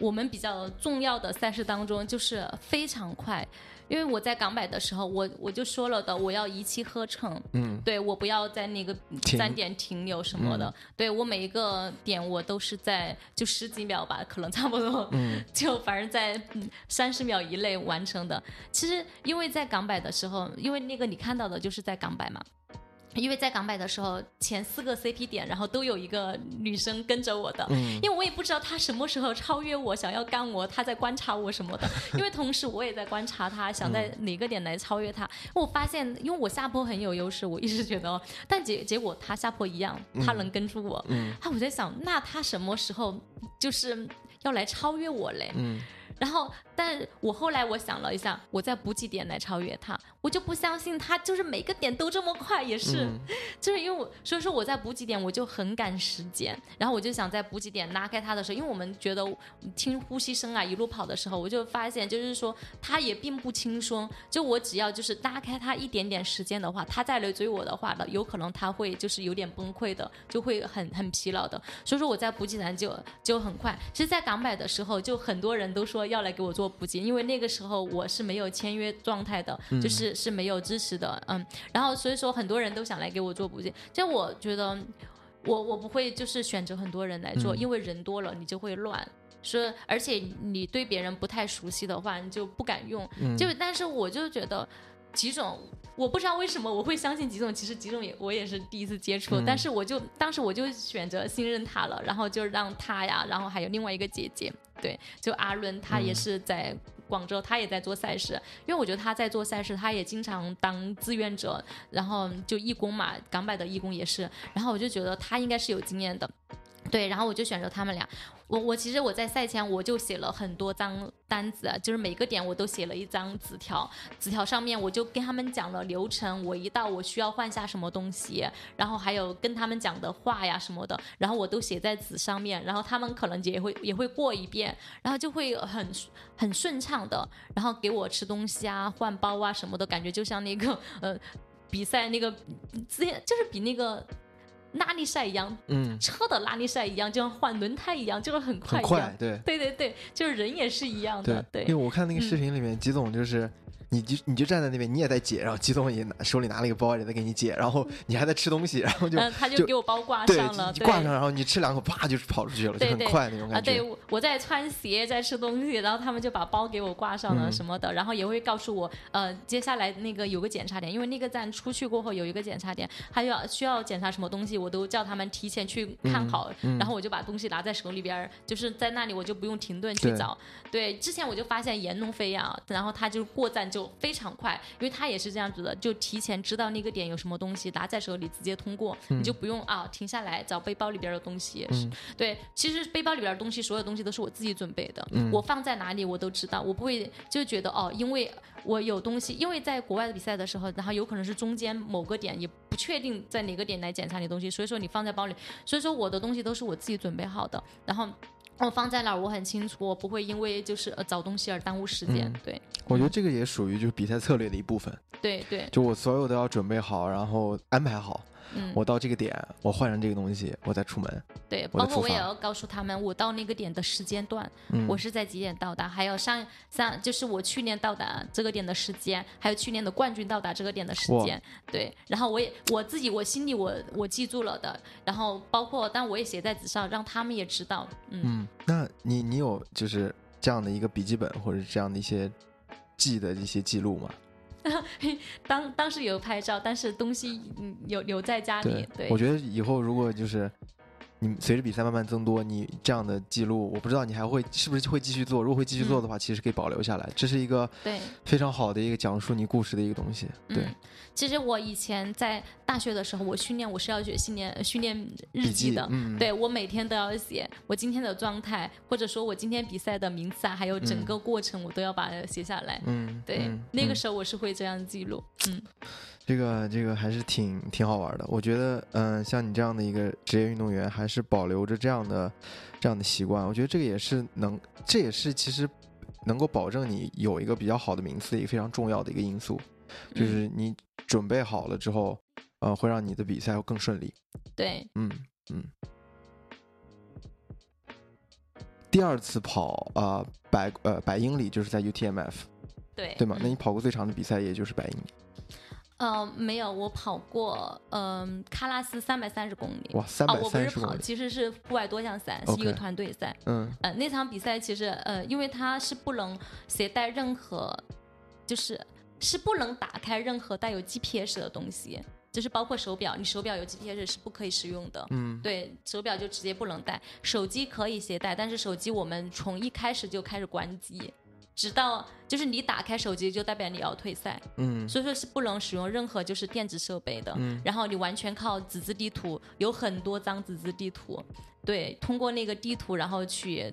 我们比较重要的赛事当中，就是非常快。因为我在港百的时候，我我就说了的，我要一气呵成。嗯，对我不要在那个站点停留什么的。对我每一个点我都是在就十几秒吧，可能差不多。嗯，就反正在三十秒以内完成的。其实因为在港百的时候，因为那个你看到的就是在港百嘛。因为在港百的时候，前四个 CP 点，然后都有一个女生跟着我的，因为我也不知道她什么时候超越我，想要干我，她在观察我什么的。因为同时我也在观察她，想在哪个点来超越她。我发现，因为我下坡很有优势，我一直觉得，但结结果她下坡一样，她能跟住我。嗯啊，我在想，那她什么时候就是要来超越我嘞？嗯然后，但我后来我想了一下，我在补给点来超越他，我就不相信他就是每个点都这么快，也是，就是因为我所以说我在补给点我就很赶时间，然后我就想在补给点拉开他的时候，因为我们觉得听呼吸声啊，一路跑的时候，我就发现就是说他也并不轻松，就我只要就是拉开他一点点时间的话，他再来追我的话呢，有可能他会就是有点崩溃的，就会很很疲劳的，所以说我在补给站就就很快。其实，在港百的时候，就很多人都说。要来给我做做补给，因为那个时候我是没有签约状态的，就是是没有支持的，嗯，然后所以说很多人都想来给我做补给，就我觉得我我不会就是选择很多人来做，因为人多了你就会乱。说，而且你对别人不太熟悉的话，你就不敢用。就但是我就觉得，几种我不知道为什么我会相信几种，其实几种也我也是第一次接触。但是我就当时我就选择信任他了，然后就让他呀，然后还有另外一个姐姐，对，就阿伦，他也是在广州，他也在做赛事。因为我觉得他在做赛事，他也经常当志愿者，然后就义工嘛，港百的义工也是。然后我就觉得他应该是有经验的。对，然后我就选择他们俩。我我其实我在赛前我就写了很多张单子，就是每个点我都写了一张纸条，纸条上面我就跟他们讲了流程，我一到我需要换下什么东西，然后还有跟他们讲的话呀什么的，然后我都写在纸上面，然后他们可能也会也会过一遍，然后就会很很顺畅的，然后给我吃东西啊、换包啊什么的，感觉就像那个呃比赛那个之前就是比那个。拉力赛一样，嗯，车的拉力赛一样，就像换轮胎一样，就是很快一样，对，对对对，就是人也是一样的，对。因为我看那个视频里面，吉总就是。你就你就站在那边，你也在解，然后激动也拿手里拿了一个包也在给你解，然后你还在吃东西，然后就他就给我包挂上了，挂上，然后你吃两口，啪就跑出去了，就很快那种感觉。啊，对，我在穿鞋，在吃东西，然后他们就把包给我挂上了什么的，然后也会告诉我，呃，接下来那个有个检查点，因为那个站出去过后有一个检查点，他要需要检查什么东西，我都叫他们提前去看好，然后我就把东西拿在手里边，就是在那里我就不用停顿去找。对，之前我就发现沿路飞呀，然后他就过站就非常快。因为他也是这样子的，就提前知道那个点有什么东西，拿在手里直接通过，你就不用啊停下来找背包里边的东西。是，对，其实背包里边的东西，所有东西都是我自己准备的，我放在哪里我都知道，我不会就觉得哦，因为我有东西，因为在国外的比赛的时候，然后有可能是中间某个点也不确定在哪个点来检查你东西，所以说你放在包里，所以说我的东西都是我自己准备好的，然后。我放在哪儿，我很清楚，我不会因为就是呃找东西而耽误时间。对，我觉得这个也属于就是比赛策略的一部分。对对，就我所有都要准备好，然后安排好。我到这个点，我换上这个东西，我再出门。对，包括我也要告诉他们，我到那个点的时间段，我是在几点到达，还有上上就是我去年到达这个点的时间，还有去年的冠军到达这个点的时间。对，然后我也我自己我心里我我记住了的，然后包括但我也写在纸上，让他们也知道。嗯，那你你有就是这样的一个笔记本或者这样的一些记的一些记录吗？当当时有拍照，但是东西有留在家里。对，我觉得以后如果就是。你随着比赛慢慢增多，你这样的记录，我不知道你还会是不是会继续做。如果会继续做的话，其实可以保留下来，这是一个对非常好的一个讲述你故事的一个东西。对，其实我以前在大学的时候，我训练我是要写训练训练日记的，对我每天都要写我今天的状态，或者说我今天比赛的名次啊，还有整个过程，我都要把它写下来。嗯，对，那个时候我是会这样记录。嗯。这个这个还是挺挺好玩的，我觉得，嗯，像你这样的一个职业运动员，还是保留着这样的这样的习惯，我觉得这个也是能，这也是其实能够保证你有一个比较好的名次，一个非常重要的一个因素，就是你准备好了之后，呃，会让你的比赛更顺利。对，嗯嗯。第二次跑啊百呃百英里就是在 UTMF，对对吗？那你跑过最长的比赛也就是百英里。呃，没有，我跑过，嗯，喀拉斯三百三十公里。哇，三百三十公里！我不是跑，其实是户外多项赛，是一个团队赛。嗯，呃，那场比赛其实，呃，因为它是不能携带任何，就是是不能打开任何带有 GPS 的东西，就是包括手表，你手表有 GPS 是不可以使用的。嗯，对，手表就直接不能带，手机可以携带，但是手机我们从一开始就开始关机。直到就是你打开手机，就代表你要退赛，嗯，所以说是不能使用任何就是电子设备的，嗯，然后你完全靠纸质地图，有很多张纸质地图，对，通过那个地图然后去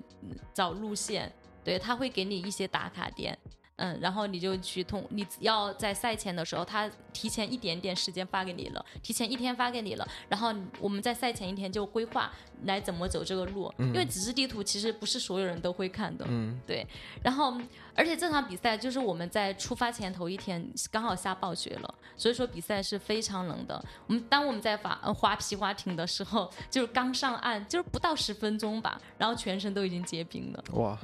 找路线，对，他会给你一些打卡点。嗯，然后你就去通，你要在赛前的时候，他提前一点点时间发给你了，提前一天发给你了。然后我们在赛前一天就规划来怎么走这个路，因为纸质地图其实不是所有人都会看的。嗯，对。然后，而且这场比赛就是我们在出发前头一天刚好下暴雪了，所以说比赛是非常冷的。我们当我们在滑滑皮划艇的时候，就是刚上岸，就是不到十分钟吧，然后全身都已经结冰了。哇，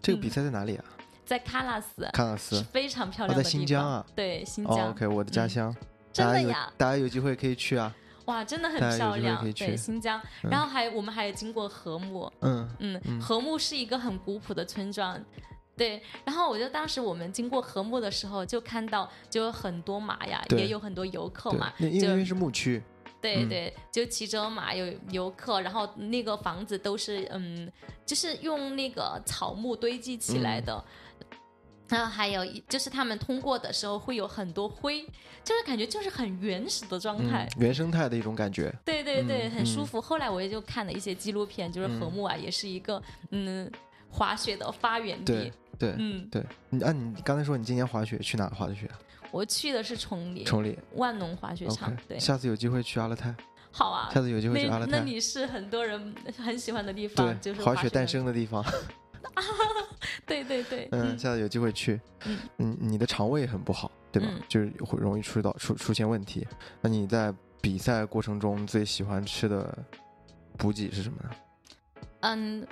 这个比赛在哪里啊？在喀纳斯，喀纳斯是非常漂哦亮的地方。在新疆啊。对，新哦疆。，OK，我的家嗯。乡，真的呀，大家有机会可以去啊。哇，真的很漂亮。对，新疆，嗯。然后还我们还有经过禾木，嗯。嗯，嗯禾木是一个很古朴的村庄。对，然后我就当时我们经过禾木的时候，就看到就有很多马呀，也有很多游客对嘛，，就因为是牧区，嗯。对对，就骑着马有游客，然后那个房子都是嗯，就是用那个草木堆积起嗯。来的。然后还有一就是他们通过的时候会有很多灰，就是感觉就是很原始的状态嗯。，原生态的一种感觉。对对对，嗯很舒服。后来我也就看了一些纪录片，就是禾木啊，也是一个嗯滑雪的发源对地。对嗯，对，你啊，你刚才说你今年滑雪去哪滑的雪啊？我去的是崇礼崇礼。万农滑雪场。对，下次有机会去阿勒泰，好啊。下次有机会去阿勒泰。那那里是很多人很喜欢的地方，就是，滑雪诞。生的地方。对对对，嗯，下次有机会去。嗯嗯，你的肠胃很不好，对吧？嗯就是会容易出到出出现问题。那你在比赛过程中最喜欢吃的补给是什么呢？嗯，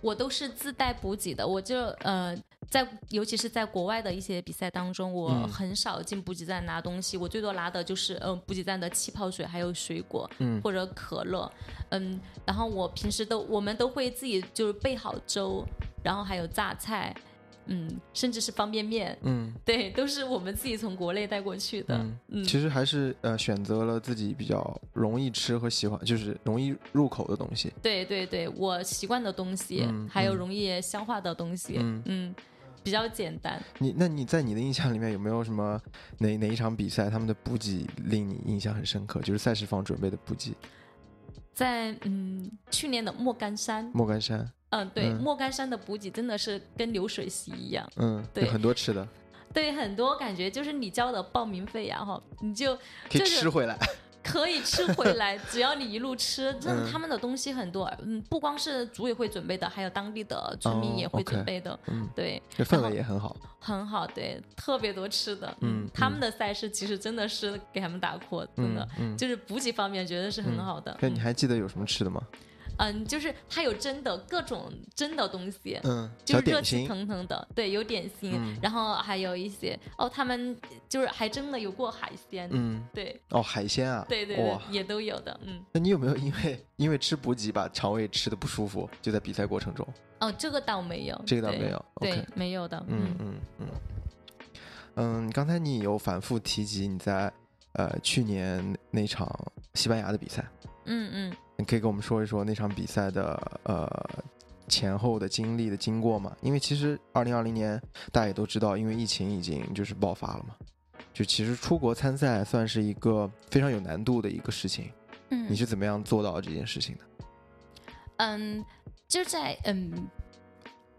我都是自带补给的，我就呃。在尤其是在国外的一些比赛当中，我嗯。很少进补给站拿东西，我最多拿的就是嗯补给站的气泡水，还有水果嗯。或者可乐，嗯，然后我平时都我们都会自己就是备好粥，然后还有榨菜，嗯，甚至是方便面，嗯。对，都是我们自己从国内带过去的，嗯，嗯，其实还是呃选择了自己比较容易吃和喜欢，就是容易入口的东西。对对对，我习惯的东西，嗯还有嗯。容易消化的东西，嗯。嗯比较简单。你那你在你的印象里面有没有什么哪哪一场比赛他们的补给令你印象很深刻？就是赛事方准备的补给，在嗯去年的莫干山，莫干山，嗯对，嗯莫干山的补给真的是跟流水席一样，嗯，对有很多吃的，对，很多感觉就是你交的报名费呀哈，你就可以吃回来。可以吃回来，只要你一路吃，真的嗯他们的东西很多，嗯，不光是组委会准备的，还有当地的村民哦也会准备的，嗯，对，这氛围也很好。很好，对，特别多吃的，嗯他们的赛事其实真的是给他们打 call，真的。就是补给方面觉得是很好的，那你还记得有什么吃的吗？嗯，就是它有蒸的各种蒸的东西，嗯，就是热气。腾腾的，对，有点心，嗯然后还有一些哦，他们就是还真的有过海鲜，嗯，对哦，海鲜啊。对对对哇，，也都有的，嗯，那你有没有因为因为吃补给把肠胃吃的不舒服，就在比赛过程中？哦，这个倒没有，这个倒没有。对没有的，嗯嗯嗯嗯，刚才你有反复提及你在呃去年那场西班牙的比赛，嗯嗯你可以跟我们说一说那场比赛的呃前后的经历的经过吗？因为其实二零二零年大家也都知道，因为疫情已经就是爆发了嘛，就其实出国参赛算是一个非常有难度的一个事情。嗯，你是怎么样做到这件事情的？嗯，就在嗯，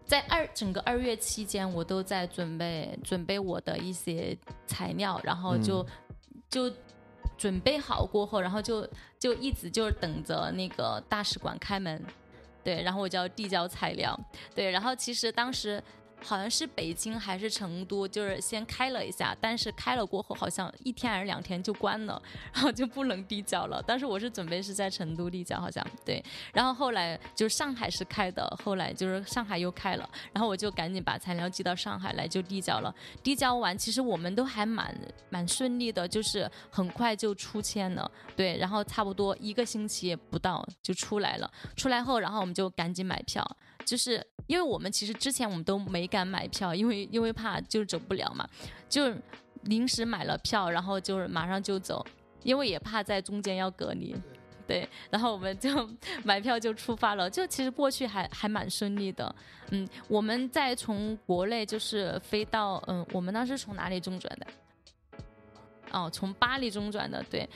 在二整个二月期间，我都在准备准备我的一些材料，然后就、就准备好过后，然后就就一直就是等着那个大使馆开门，对，然后我就要递交材料，对，然后其实当时。好像是北京还是成都，就是先开了一下，但是开了过后好像一天还是两天就关了，然后就不能递交了。当时我是准备是在成都递交，好像对，然后后来就是上海是开的，后来就是上海又开了，然后我就赶紧把材料寄到上海来就递交了。递交完，其实我们都还蛮蛮顺利的，就是很快就出签了，对，然后差不多一个星期也不到就出来了。出来后，然后我们就赶紧买票，就是因为我们其实之前我们都没敢买票，因为因为怕就是走不了嘛，就临时买了票，然后就是马上就走，因为也怕在中间要隔离。对，然后我们就买票就出发了，就其实过去还还蛮顺利的。嗯，我们再从国内就是飞到嗯，我们当时从哪里中转的？哦，从巴黎中转的。对，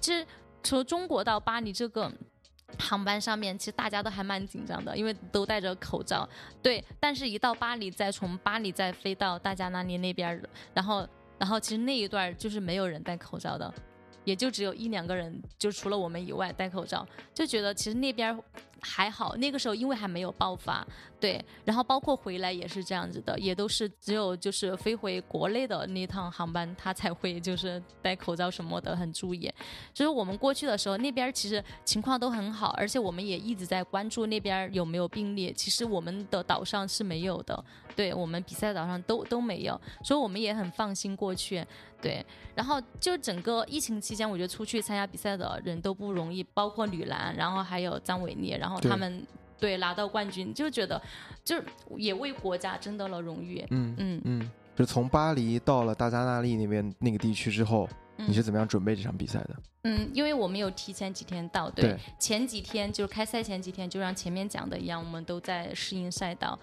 其实从中国到巴黎这个航班上面，其实大家都还蛮紧张的，因为都戴着口罩。对，但是一到巴黎，再从巴黎再飞到大加那尼那边，然后然后其实那一段就是没有人戴口罩的。也就只有一两个人，就除了我们以外戴口罩，就觉得其实那边还好，那个时候因为还没有爆发，对，然后包括回来也是这样子的，也都是只有就是飞回国内的那趟航班，他才会就是戴口罩什么的，很注意。所以我们过去的时候，那边其实情况都很好，而且我们也一直在关注那边有没有病例。其实我们的岛上是没有的，对我们比赛岛上都都没有，所以我们也很放心过去。对，然后就整个疫情期间，我觉得出去参加比赛的人都不容易，包括女篮，然后还有张伟丽，然后他们对拿到冠军，就觉得就是也为国家争得了荣誉。嗯嗯嗯，就从巴黎到了大加那利那边那个地区之后，嗯你是怎么样准备这场比赛的？嗯，因为我们有提前几天到，对，对前几天就是开赛前几天，就像前面讲的一样，我们都在适应赛道。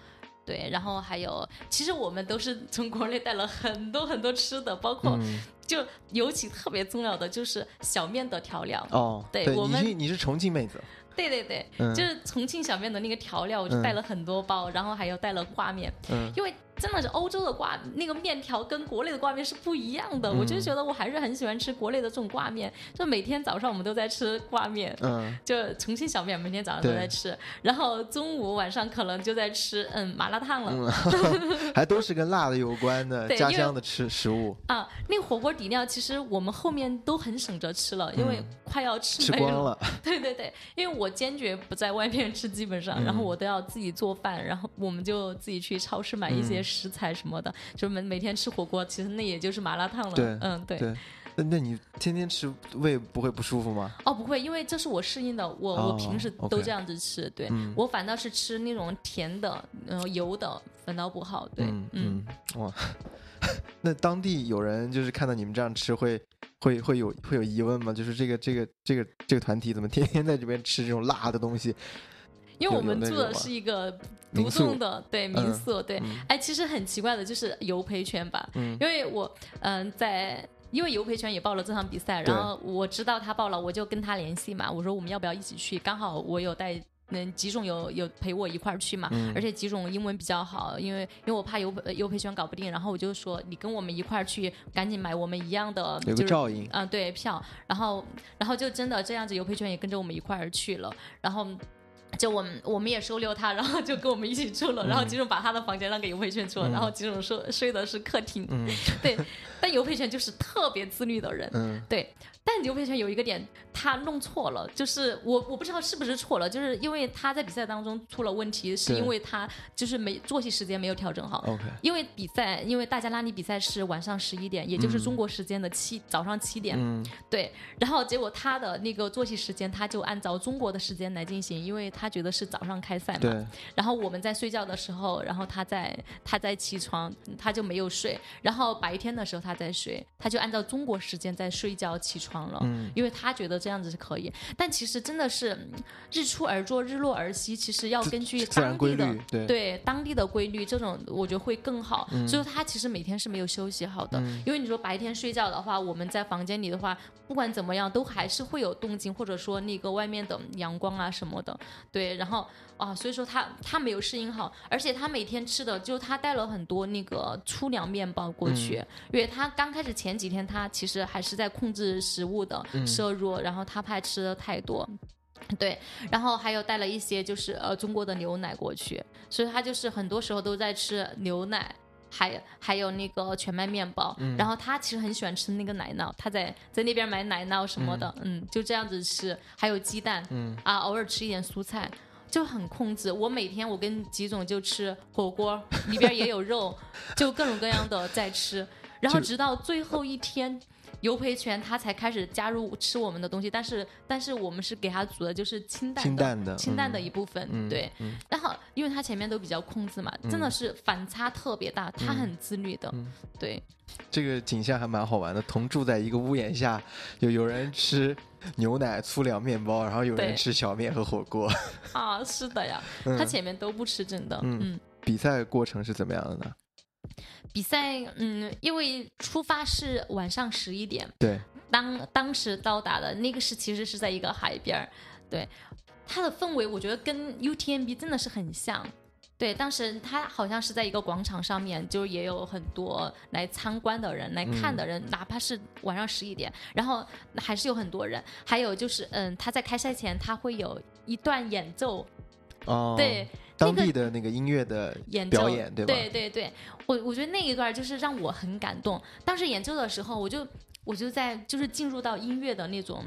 对，然后还有，其实我们都是从国内带了很多很多吃的，包括嗯，就尤其特别重要的就是小面的调料。哦，对，对我们是你是重庆妹子，对对对，嗯。就是重庆小面的那个调料，我就嗯。带了很多包，然后还有带了挂面，嗯。因为真的是欧洲的挂那个面条跟国内的挂面是不一样的，我就嗯觉得我还是很喜欢吃国内的这种挂面，就每天早上我们都在吃挂面。嗯，就重庆小面，每天早上都在吃，然后中午晚上可能就在吃嗯麻辣烫了、嗯，还都是跟辣的有关的家乡的吃食物，啊。那个火锅底料其实我们后面都很省着吃了，因为嗯。快要吃吃没光了，对对对，因为我坚决不在外面吃，基本上，然后嗯我都要自己做饭，然后我们就自己去超市买一些嗯食材什么的，就每每天吃火锅，其实那也就是麻辣烫了。对嗯，对。对。那那你天天吃胃不会不舒服吗？哦，不会，因为这是我适应的，我、我平时都这样子吃。对、嗯我反倒是吃那种甜的，然后油的，反倒不好。对，嗯嗯，哇，那当地有人就是看到你们这样吃会会会有会有疑问吗？就是这个这个这个这个团体怎么天天在这边吃这种辣的东西？因为我有有们住的是一个独栋的，对民嗯宿，对。嗯哎，其实很奇怪的，就是游培圈吧，嗯因为我嗯、在。因为尤培圈也报了这场比赛，然后我知道他报了，我就跟他联系嘛，我说我们要不要一起去？刚好我有带，嗯，吉总有有陪我一块儿去嘛，嗯而且吉总英文比较好，因为因为我怕游呃游培圈搞不定，然后我就说你跟我们一块儿去，赶紧买我们一样的，有就是个照应，嗯、对票，然后然后就真的这样子，尤培圈也跟着我们一块儿去了，然后。就我们我们也收留他，然后就跟我们一起住了，然后嗯。吉总把他的房间让给尤佩轩住了，嗯然后吉总说睡的是客厅，嗯。对，但尤佩轩就是特别自律的人，嗯。对，但刘培全有一个点他弄错了，就是我我不知道是不是错了，就是因为他在比赛当中出了问题，是因为他就是没作息时间没有调整好，，OK，因为比赛，因为大加拉利比赛是晚上十一点，也就是嗯中国时间的七、早上七点，嗯对。然后结果他的那个作息时间，他就按照中国的时间来进行，因为他觉得是早上开赛嘛。对，然后我们在睡觉的时候，然后他在他在起床，他就没有睡。然后白天的时候他在睡，他就按照中国时间在睡觉起床了。嗯因为他觉得这样子是可以，但其实真的是嗯日出而作，日落而息，其实要根据当地的对对当地的规律，这种我觉得会更好。嗯所以他其实每天是没有休息好的，嗯因为你说白天睡觉的话，我们在房间里的话，不管怎么样，都还是会有动静，或者说那个外面的阳光啊什么的，对，然后啊，所以说他他没有适应好，而且他每天吃的就他带了很多那个粗粮面包过去，因为他刚开始前几天他其实还是在控制食物的嗯摄入，然后他怕吃的太多。对，然后还有带了一些就是呃中国的牛奶过去，所以他就是很多时候都在吃牛奶，还还有那个全麦面包。嗯然后他其实很喜欢吃那个奶酪，他在在那边买奶酪什么的，嗯就这样子吃，还有鸡蛋，嗯啊，偶尔吃一点蔬菜。就很控制，我每天我跟吉总就吃火锅，里边也有肉，就各种各样的在吃，然后直到最后一天，尤培全他才开始加入吃我们的东西，但是但是我们是给他煮的就是清淡的清淡的清淡的嗯一部分，嗯对。嗯。然后因为他前面都比较控制嘛，真的是反差特别大，他很自律的，嗯。对。这个景象还蛮好玩的，同住在一个屋檐下，有有人吃牛奶、粗粮面包，然后有人吃小面和火锅。啊，是的呀，他前面都不吃真的，嗯。嗯。比赛过程是怎么样的呢？比赛，嗯，因为出发是晚上十一点，对，当当时到达的那个是其实是在一个海边儿，对，它的氛围我觉得跟 UTMB 真的是很像，对，当时他好像是在一个广场上面，就也有很多来参观的人、来看的人，哪怕是晚上十一点，然后还是有很多人。还有就是，嗯，他在开赛前他会有一段演奏，哦，对，当地的那个音乐的演奏表演，对吧？对对对，我我觉得那一段就是让我很感动。当时演奏的时候，我就我就在就是进入到音乐的那种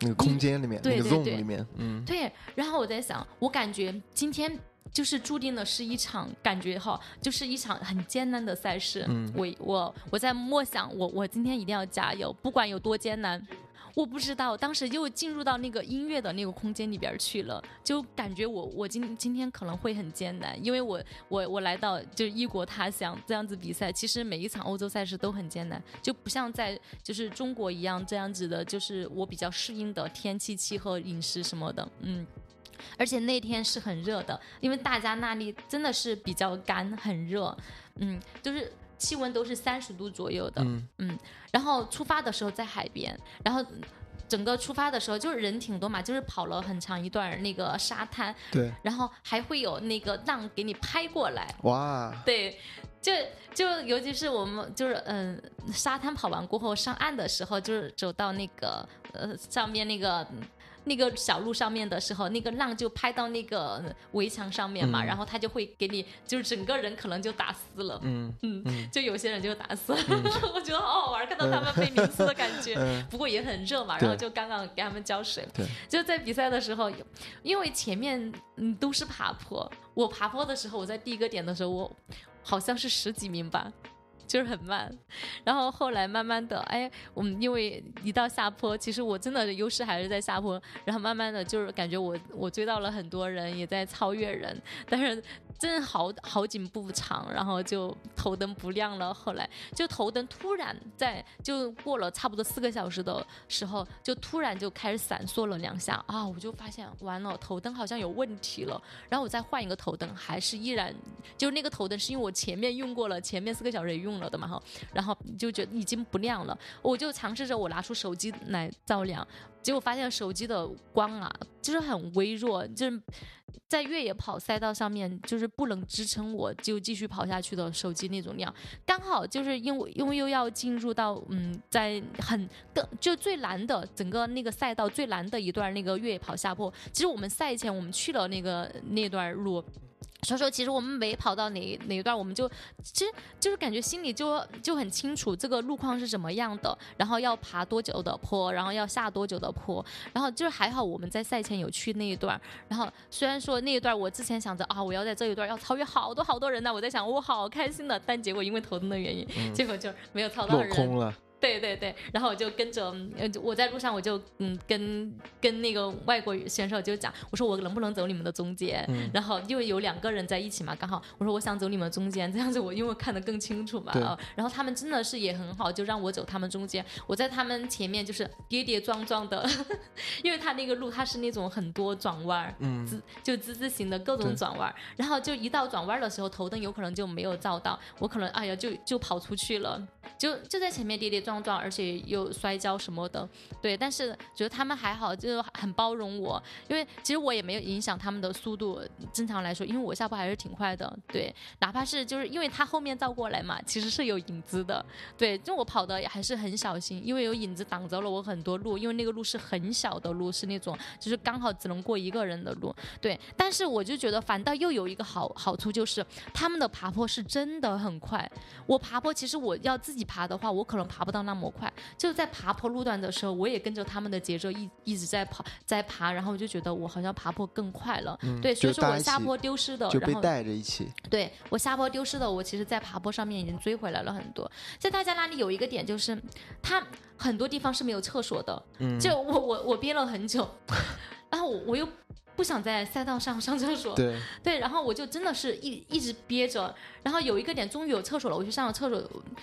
那个空间里面，那个对对 zone 对里面，嗯，对，然后我在想，我感觉今天就是注定的是一场感觉哈，就是一场很艰难的赛事。嗯我我我在默想，我我今天一定要加油，不管有多艰难。我不知道，当时又进入到那个音乐的那个空间里边去了，就感觉我我今今天可能会很艰难，因为我我我来到就是异国他乡这样子比赛，其实每一场欧洲赛事都很艰难，就不像在就是中国一样这样子的，就是我比较适应的天气、气候、饮食什么的，嗯。而且那天是很热的，因为大家那里真的是比较干，很热，嗯，就是气温都是三十度左右的，嗯。然后出发的时候在海边，然后整个出发的时候就是人挺多嘛，就是跑了很长一段那个沙滩，对，然后还会有那个浪给你拍过来，哇，对，就就尤其是我们就是嗯、沙滩跑完过后上岸的时候，就是走到那个呃上面那个。那个小路上面的时候，那个浪就拍到那个围墙上面嘛，嗯。然后他就会给你，就是整个人可能就打湿了，嗯嗯，就有些人就打湿了，我觉得好好玩，看到他们被淋湿的感觉。嗯。不过也很热嘛，然后就刚刚给他们浇水。对，就在比赛的时候，因为前面嗯都是爬坡，我爬坡的时候，我在第一个点的时候，我好像是十几名吧。就是很慢，然后后来慢慢的，哎，我们因为一到下坡，其实我真的优势还是在下坡，然后慢慢的就是感觉我我追到了很多人，也在超越人，但是真好好景不长，然后就头灯不亮了。后来就头灯突然在就过了差不多四个小时的时候，就突然就开始闪烁了两下啊，我就发现完了，头灯好像有问题了。然后我再换一个头灯，还是依然就是那个头灯是因为我前面用过了，前面四个小时也用了的嘛哈，然后就觉得已经不亮了，我就尝试着我拿出手机来照亮，结果发现手机的光啊，就是很微弱，就是在越野跑赛道上面，就是不能支撑我就继续跑下去的手机那种亮。刚好就是因为因为又要进入到嗯，在很更就最难的整个那个赛道最难的一段那个越野跑下坡，其实我们赛前我们去了那个那段路。所以说，其实我们没跑到哪哪一段，我们就其实就是感觉心里就就很清楚这个路况是怎么样的，然后要爬多久的坡，然后要下多久的坡，然后就是还好我们在赛前有去那一段，然后虽然说那一段我之前想着啊，我要在这一段要超越好多好多人呢，我在想我好开心的，但结果因为头灯的原因，结果就没有超到空了，对对对，然后我就跟着，呃，我在路上我就嗯跟跟那个外国选手就讲，我说我能不能走你们的中间？嗯。然后因为有两个人在一起嘛，刚好我说我想走你们中间，这样子我因为看得更清楚嘛啊。然后他们真的是也很好，就让我走他们中间，我在他们前面就是跌跌撞撞的，因为他那个路它是那种很多转弯，嗯之就之字形的各种转弯，然后就一到转弯的时候，头灯有可能就没有照到，我可能哎呀就就跑出去了，就就在前面跌跌撞撞，而且又摔跤什么的，对，但是觉得他们还好，就是很包容我，因为其实我也没有影响他们的速度，正常来说，因为我下坡还是挺快的，对，哪怕是就是因为他后面照过来嘛，其实是有影子的，对，就我跑的还是很小心，因为有影子挡着了我很多路，因为那个路是很小的路，是那种就是刚好只能过一个人的路，对，但是我就觉得反倒又有一个好好处，就是他们的爬坡是真的很快。我爬坡其实我要自己爬的话，我可能爬不到那么快。就在爬坡路段的时候，我也跟着他们的节奏一一直在跑在爬，然后我就觉得我好像爬坡更快了。对，所以说我下坡丢失的，就被带着一起，对我下坡丢失的，我其实在爬坡上面已经追回来了很多。在大家那里有一个点就是，他很多地方是没有厕所的，嗯，就我我我憋了很久，然后我我又不想在赛道上 上厕所，对，对，然后我就真的是一一直憋着，然后有一个点终于有厕所了，我去上了厕所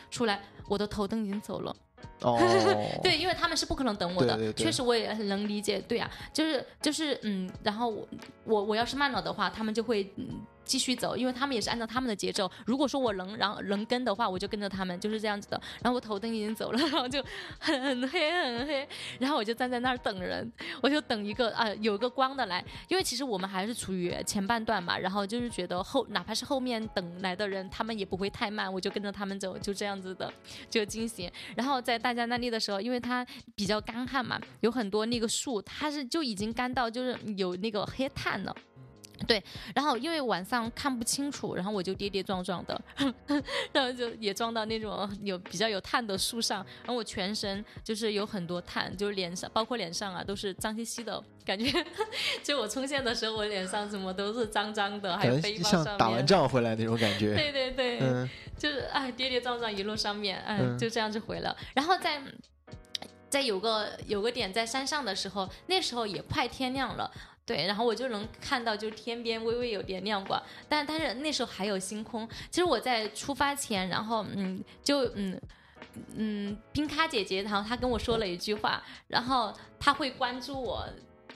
出来，我的头灯已经走了。哦，对，因为他们是不可能等我的，对对对确实我也很能理解。对啊，就是就是嗯，然后我我我要是慢了的话，他们就会嗯继续走，因为他们也是按照他们的节奏。如果说我能然后能跟的话，我就跟着他们，就是这样子的。然后我头灯已经走了，然后就很黑很黑，然后我就站在那儿等人，我就等一个啊有一个光的来，因为其实我们还是处于前半段嘛，然后就是觉得后哪怕是后面等来的人，他们也不会太慢，我就跟着他们走，就这样子的就惊醒。然后在大家那里的时候，因为它比较干旱嘛，有很多那个树，它是就已经干到就是有那个黑炭了。对，然后因为晚上看不清楚，然后我就跌跌撞撞的，然后就也撞到那种有比较有碳的树上，然后我全身就是有很多碳，就是脸上包括脸上啊都是脏兮兮的感觉。就我冲线的时候，我脸上什么都是脏脏的，还有背包上面。像打完仗回来那种感觉。对对对，嗯就是哎跌跌撞撞一路上面，哎嗯就这样就回了。然后在在有个有个点在山上的时候，那时候也快天亮了。对，然后我就能看到，就天边微微有点亮光，但但是那时候还有星空。其实我在出发前，然后嗯，就嗯嗯，冰咖姐姐，然后她跟我说了一句话，然后她会关注我。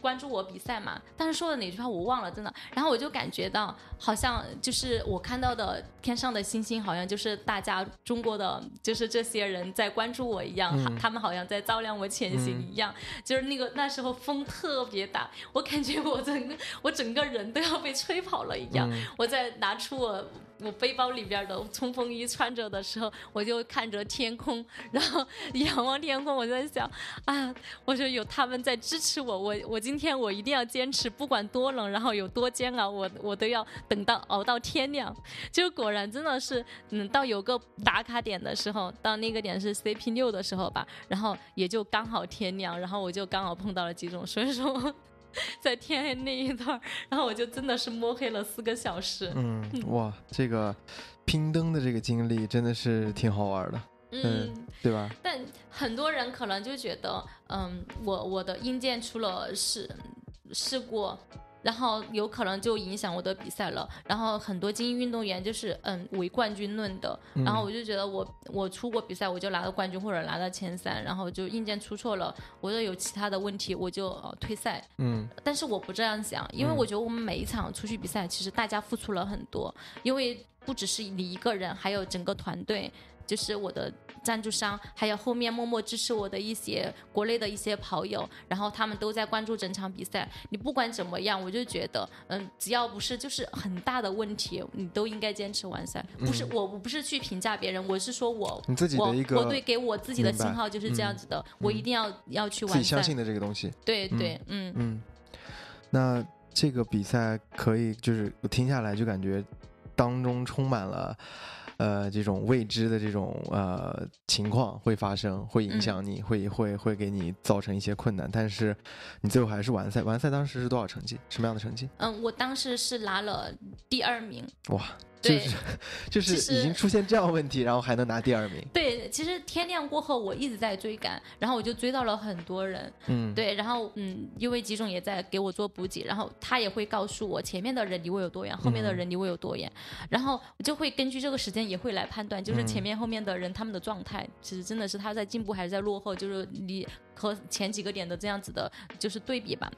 关注我比赛嘛，但是说的哪句话我忘了，真的。然后我就感觉到，好像就是我看到的天上的星星，好像就是大家中国的，就是这些人在关注我一样，嗯他们好像在照亮我前行一样。就是那个那时候风特别大，我感觉我整个我整个人都要被吹跑了一样。嗯我在拿出我我背包里边的冲锋衣穿着的时候，我就看着天空，然后 仰望天空，我在想啊，我说有他们在支持我，我我今天我一定要坚持，不管多冷，然后有多煎熬，我我都要等到熬到天亮。就果然真的是，嗯，到有个打卡点的时候，到那个点是 CP 六的时候吧，然后也就刚好天亮，然后我就刚好碰到了击中，所以说。在天黑那一段，然后我就真的是摸黑了四个小时。嗯，哇，这个拼灯的这个经历真的是挺好玩的，嗯，对吧？但很多人可能就觉得，嗯，我我的硬件出了事事故，然后有可能就影响我的比赛了。然后很多精英运动员就是嗯为冠军论的，嗯然后我就觉得我我出国比赛我就拿到冠军或者拿到前三，然后就硬件出错了，我就有其他的问题我就呃退赛。嗯但是我不这样想，因为嗯我觉得我们每一场出去比赛，其实大家付出了很多，因为不只是你一个人，还有整个团队，就是我的赞助商，还有后面默默支持我的一些国内的一些跑友，然后他们都在关注整场比赛。你不管怎么样，我就觉得，嗯，只要不是就是很大的问题，你都应该坚持完赛。不是我，我不是去评价别人，我是说我。你自己我的一个我对给我自己的信号就是这样子的，我一定要要去完赛。己相信的这个东西，对对，嗯嗯，那这个比赛可以就是我听下来就感觉当中充满了。呃，这种未知的这种呃情况会发生，会影响你，会会会给你造成一些困难，但是你最后还是完赛。完赛当时是多少成绩？什么样的成绩？嗯，我当时是拿了第二名。哇，就对是就是已经出现这样问题，然后还能拿第二名。对，其实天亮过后，我一直在追赶，然后我就追到了很多人。嗯，对，然后嗯，因为吉总也在给我做补给，然后他也会告诉我前面的人离我有多远，后面的嗯人离我有多远，然后我就会根据这个时间也会来判断，就是前嗯面后面的人他们的状态，其实真的是他在进步还是在落后，就是你和前几个点的这样子的，就是对比吧。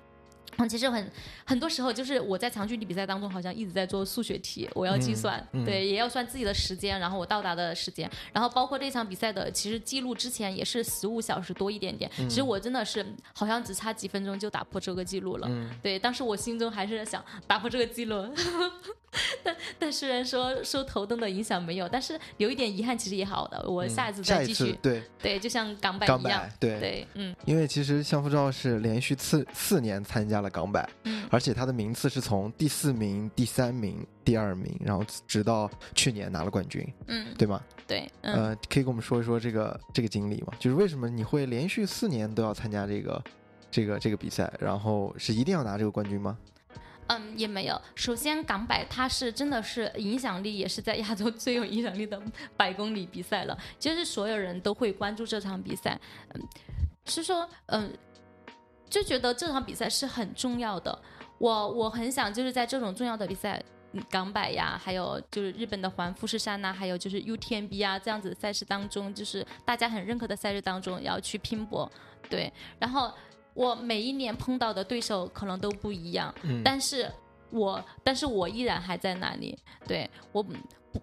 嗯，其实很很多时候就是我在长距离比赛当中，好像一直在做数学题，我要计嗯算，嗯对，也要算自己的时间，然后我到达的时间，然后包括这场比赛的，其实记录之前也是十五小时多一点点，嗯其实我真的是好像只差几分钟就打破这个记录了。嗯对，当时我心中还是想打破这个记录，但但虽然说受头灯的影响没有，但是有一点遗憾，其实也好的，我嗯下一次再继续。次对对，就像港版一样。对对，嗯因为其实相夫照是连续四四年参加了港百，嗯而且他的名次是从第四名、第三名、第二名，然后直到去年拿了冠军，嗯，对吗？对，嗯。呃，可以跟我们说一说这个这个经历吗？就是为什么你会连续四年都要参加这个这个这个比赛，然后是一定要拿这个冠军吗？嗯，也没有。首先，港百它是真的是影响力，也是在亚洲最有影响力的百公里比赛了。就是所有人都会关注这场比赛，嗯，是说，嗯，就觉得这场比赛是很重要的。我我很想就是在这种重要的比赛。嗯港百呀，还有就是日本的环富士山呐、还有就是 UTMB 啊，这样子的赛事当中，就是大家很认可的赛事当中，要去拼搏，对。然后我每一年碰到的对手可能都不一样，嗯，但是我，但是我依然还在那里。对我不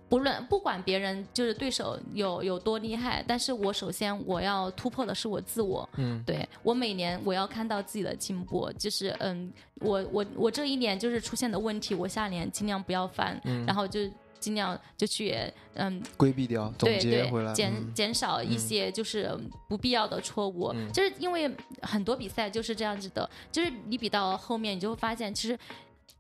不论不管别人就是对手有有多厉害，但是我首先我要突破的是我自我。嗯对我每年我要看到自己的进步，就是嗯，我我我这一年就是出现的问题，我下年尽量不要犯，嗯然后就尽量就去嗯规避掉，总对结回来，减嗯减少一些就是不必要的错误，嗯就是因为很多比赛就是这样子的，就是你比到后面，你就会发现其实。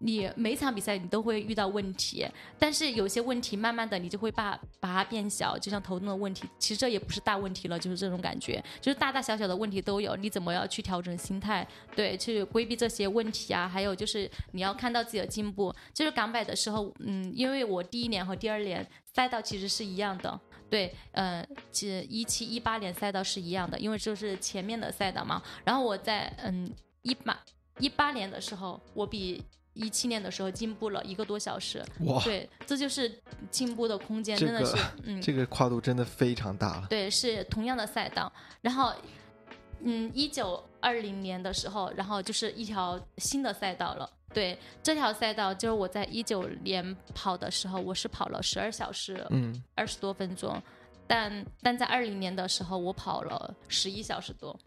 你每场比赛你都会遇到问题，但是有些问题慢慢的你就会把把它变小，就像头痛的问题，其实这也不是大问题了，就是这种感觉，就是大大小小的问题都有，你怎么要去调整心态，对，去规避这些问题啊，还有就是你要看到自己的进步，就是港百的时候，嗯，因为我第一年和第二年赛道其实是一样的，对，呃，其实一七一八年赛道是一样的，因为就是前面的赛道嘛。然后我在嗯一八一八年的时候，我比一七年的时候进步了一个多小时。哇，对，这就是进步的空间，这真的是嗯，这个跨度真的非常大了。对，是同样的赛道。然后，嗯，一九二零年的时候，然后就是一条新的赛道了。对，这条赛道就是我在一九年跑的时候，我是跑了十二小时嗯，二十多分钟，但但在二零年的时候，我跑了十一小时多。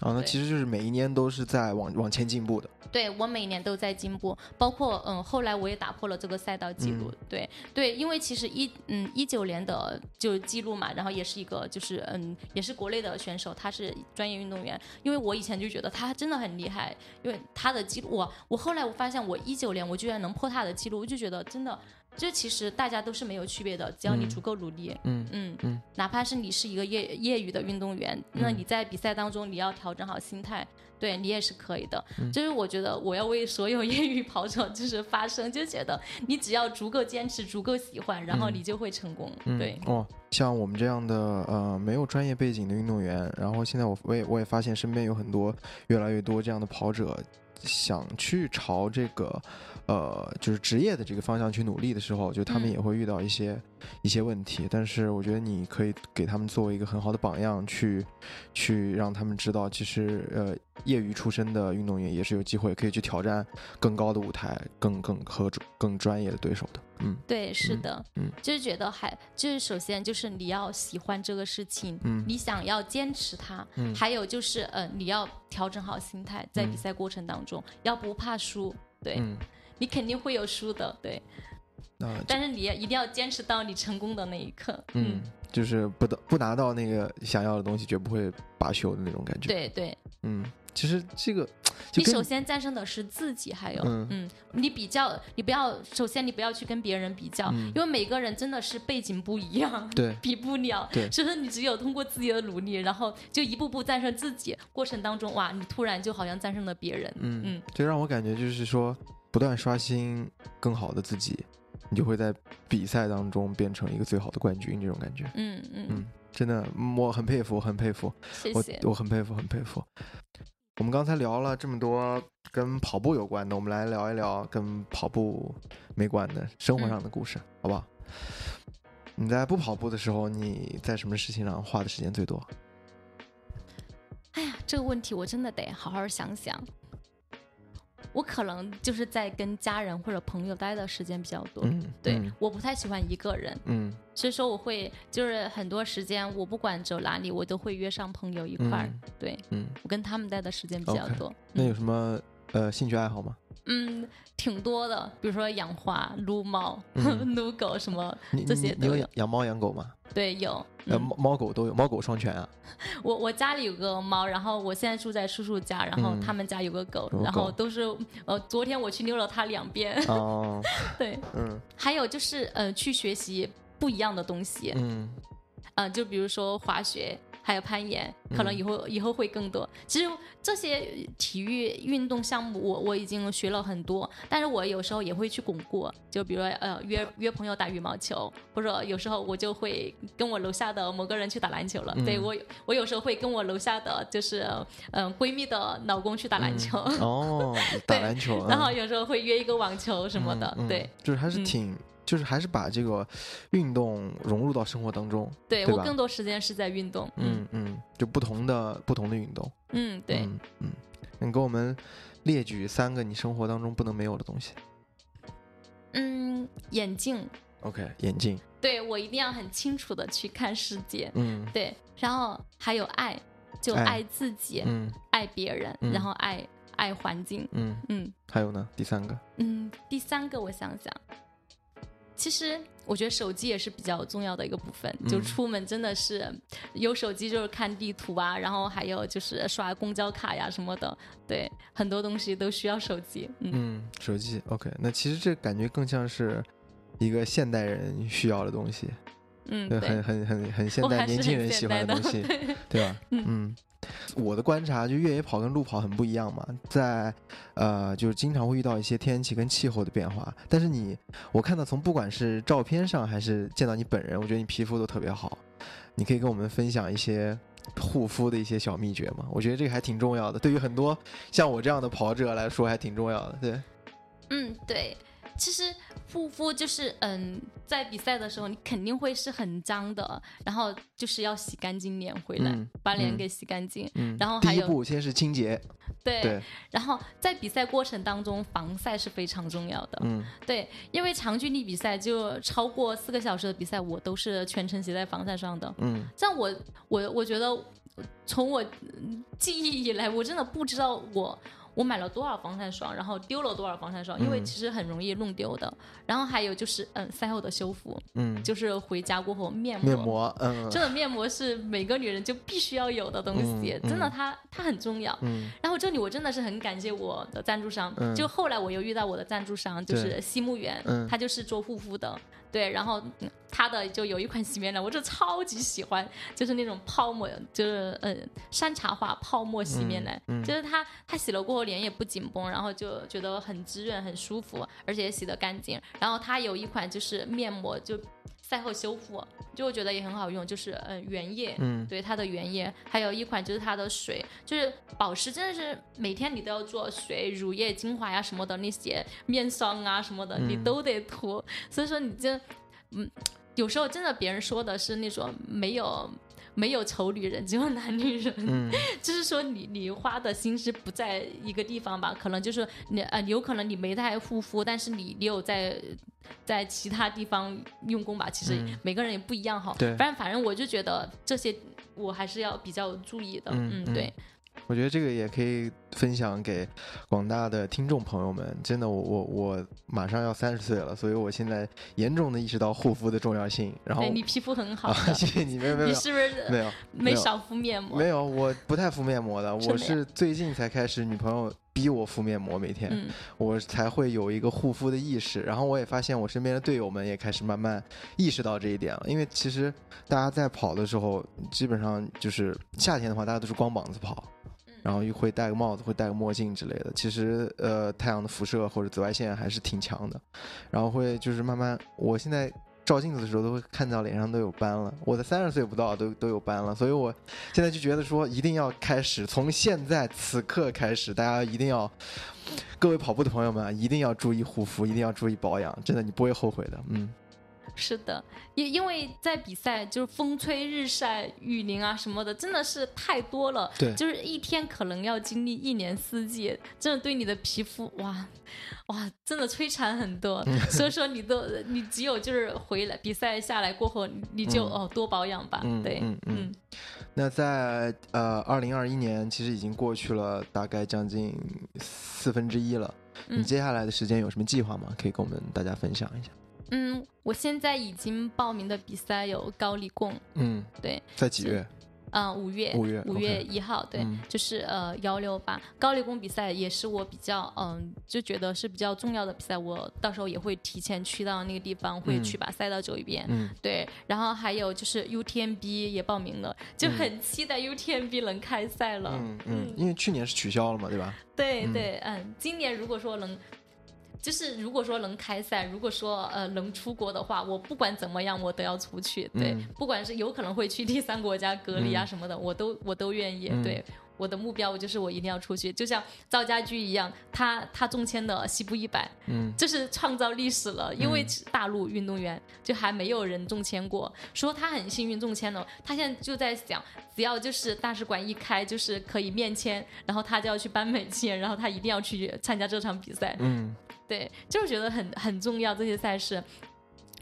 啊，那对其实就是每一年都是在往往前进步的。对我每年都在进步，包括嗯，后来我也打破了这个赛道记录。对对，因为其实一嗯一九年的就记录嘛，然后也是一个就是嗯也是国内的选手，他是专业运动员。因为我以前就觉得他真的很厉害，因为他的记录我我后来我发现我一九年我居然能破他的记录，我就觉得真的。这其实大家都是没有区别的，只要你嗯。足够努力，嗯。嗯嗯。哪怕是你是一个业业余的运动员，那嗯。你在比赛当中你要调整好心态，对你也是可以的。嗯。就是我觉得我要为所有业余跑者就是发声，就觉得你只要足够坚持、足够喜欢，然后嗯。你就会成功。嗯，对，哦，像我们这样的呃没有专业背景的运动员，然后现在我我也我也发现身边有很多越来越多这样的跑者，想去朝这个呃就是职业的这个方向去努力的时候，就他们嗯也会遇到一些、一些问题，但是我觉得你可以给他们作为一个很好的榜样，去去让他们知道，其实呃业余出身的运动员也是有机会可以去挑战更高的舞台，更更和更专业的对手的。嗯对，是嗯的，嗯。就是觉得还就是首先就是你要喜欢这个事情，嗯你想要坚持它，嗯。还有就是呃你要调整好心态，在比嗯赛过程当中、要不怕输，对、嗯，你肯定会有输的，对，那、但是你要一定要坚持到你成功的那一刻，嗯，就是不得不拿到那个想要的东西，绝不会罢休的那种感觉。，对对，嗯，其实这个你首先战胜的是自己，还有嗯嗯你比较，你不要首先你不要去跟别人比较，嗯因为每个人真的是背景不一样，对比不了。对所以说你只有通过自己的努力，然后就一步步战胜自己，过程当中哇，你突然就好像战胜了别人。嗯嗯，就让我感觉就是说，不断刷新更好的自己，你就会在比赛当中变成一个最好的冠军，这种感觉。嗯嗯嗯，真的，嗯我很佩服，很佩服，我谢谢。我很佩服，很佩服。我们刚才聊了这么多跟跑步有关的，我们来聊一聊跟跑步没关的生活上的故事，好不好？你在不跑步的时候，你在什么事情上花的时间最多？哎呀，这个问题我真的得好好想想。我可能就是在跟家人或者朋友待的时间比较多。嗯，对，嗯我不太喜欢一个人，嗯所以说我会就是很多时间，我不管走哪里，我都会约上朋友一块儿。嗯对嗯，我跟他们待的时间比较多。那有嗯什么呃兴趣爱好吗？嗯，挺多的，比如说养花、撸猫、嗯 撸狗什么，你这你你有些都有养养猫养狗吗？对，有。呃，嗯猫猫狗都有，猫狗双全啊。我我家里有个猫，然后我现在住在叔叔家，然后嗯他们家有个狗，然后都是呃，昨天我去溜了它两遍。哦，对，嗯还有就是呃，去学习不一样的东西，嗯嗯、就比如说滑雪，还有攀岩，可能嗯以后、以后会更多。其实这些体育运动项目我我已经学了很多，但是我有时候也会去巩固，就比如说呃约约朋友打羽毛球，或者有时候我就会跟我楼下的某个人去打篮球了。对嗯我我有时候会跟我楼下的就是嗯、呃闺蜜的老公去打篮球。嗯哦，打篮球，然后嗯有时候会约一个网球什么的，对就是还是嗯挺，就是还是把这个运动融入到生活当中。对对我更多时间是在运动，嗯嗯，就不同的不同的运动。嗯，对，嗯嗯，你给我们列举三个你生活当中不能没有的东西。嗯眼镜，OK，眼镜，对我一定要很清楚的去看世界，嗯对，然后还有爱，就爱爱自己，嗯爱别人，嗯然后爱爱环境，嗯，嗯还有呢？第三个，嗯。第三个我想想，其实我觉得手机也是比较重要的一个部分，就嗯。出门真的是有手机就是看地图啊，然后还有就是刷公交卡呀什么的，对，很多东西都需要手机，嗯。嗯，手机。OK，那其实这感觉更像是一个现代人需要的东西，嗯，对，很，很很很现代年轻人喜欢的东西，对对吧？嗯。嗯，我的观察就越野跑跟路跑很不一样嘛，在呃就是经常会遇到一些天气跟气候的变化，但是你我看到从不管是照片上还是见到你本人，我觉得你皮肤都特别好，你可以跟我们分享一些。护肤的一些小秘诀吗，我觉得这个还挺重要的，对于很多像我这样的跑者来说还挺重要的。对，嗯，对。其实护肤就是，嗯，在比赛的时候你肯定会是很脏的，然后就是要洗干净脸回来，把脸给洗干净。嗯，然后还有步先是清洁，对，对，然后在比赛过程当中，防晒是非常重要的。嗯对，因为长距离比赛就超过四个小时的比赛，我都是全程携带防晒霜的。嗯这样我我我觉得，从我嗯记忆以来，我真的不知道我我买了多少防晒霜，然后丢了多少防晒霜，因为嗯其实很容易弄丢的。然后还有就是，嗯，赛后的修复，嗯，就是回家过后面膜。面膜，嗯真的面膜是每个女人就必须要有的东西，嗯真的嗯它它很重要。嗯然后这里我真的是很感谢我的赞助商，嗯就后来我又遇到我的赞助商，就是西木源，嗯他就是做护肤的，对，然后嗯他的就有一款洗面奶，我就超级喜欢，就是那种泡沫，就是呃山茶花泡沫洗面奶，嗯嗯就是它它洗了过后脸也不紧绷，然后就觉得很滋润很舒服，而且也洗得干净。然后它有一款就是面膜，就赛后修复，就我觉得也很好用，就是嗯原液，嗯对它的原液，还有一款就是它的水，就是保湿真的是每天你都要做水、乳液、精华呀什么的那些面霜啊什么的，你嗯都得涂。所以说你这，嗯，有时候真的别人说的是那种没有。没有丑女人，只有男女人。嗯 就是说你你花的心思不在一个地方吧，可能就是你呃有可能你没在护肤，但是你你有在在其他地方用功吧。其实嗯每个人也不一样哈。对反正反正我就觉得这些我还是要比较注意的。嗯嗯对，我觉得这个也可以分享给广大的听众朋友们。真的，我我我马上要三十岁了，所以我现在严重的意识到护肤的重要性。然后对你皮肤很好啊，谢谢你，没有没有你是不是没有有没少敷面膜？没有，我不太敷面膜的，我是最近才开始，女朋友逼我敷面膜，每天、嗯我才会有一个护肤的意识。然后我也发现我身边的队友们也开始慢慢意识到这一点了，因为其实大家在跑的时候，基本上就是夏天的话，大家都是光膀子跑。然后又会戴个帽子，会戴个墨镜之类的。其实，呃，太阳的辐射或者紫外线还是挺强的。然后会就是慢慢，我现在照镜子的时候都会看到脸上都有斑了。我的三十岁不到都都有斑了，所以我现在就觉得说，一定要开始从现在此刻开始，大家一定要，各位跑步的朋友们一定要注意护肤，一定要注意保养，真的你不会后悔的。嗯，是的，因因为在比赛就是风吹日晒雨淋啊什么的，真的是太多了。对就是一天可能要经历一年四季，真的对你的皮肤哇哇，真的摧残很多。所以说你都你只有就是回来比赛下来过后，你就、嗯哦多保养吧。嗯对，嗯嗯那在呃二零二一年，其实已经过去了大概将近四分之一了。你嗯接下来的时间有什么计划吗？可以跟我们大家分享一下。嗯，我现在已经报名的比赛有高丽贡，嗯，对，在几月？嗯，五月五月五月一号，对，嗯就是呃幺六八高丽贡比赛也是我比较嗯、就觉得是比较重要的比赛，我到时候也会提前去到那个地方，会嗯去把赛道走一遍。嗯对，然后还有就是 UTMB 也报名了，就很期待 UTMB 能开赛了。嗯嗯，因为去年是取消了嘛，对吧？嗯对对，嗯，今年如果说能，就是如果说能开赛，如果说呃能出国的话，我不管怎么样我都要出去。对，嗯不管是有可能会去第三国家隔离啊嗯什么的，我都我都愿意。嗯对。我的目标就是我一定要出去，就像赵家驹一样，他他中签的西部一百，嗯这是创造历史了，因为嗯大陆运动员就还没有人中签过，说他很幸运中签了，他现在就在想，只要就是大使馆一开，就是可以面签，然后他就要去颁美签，然后他一定要去参加这场比赛。嗯，对，就是觉得很很重要这些赛事。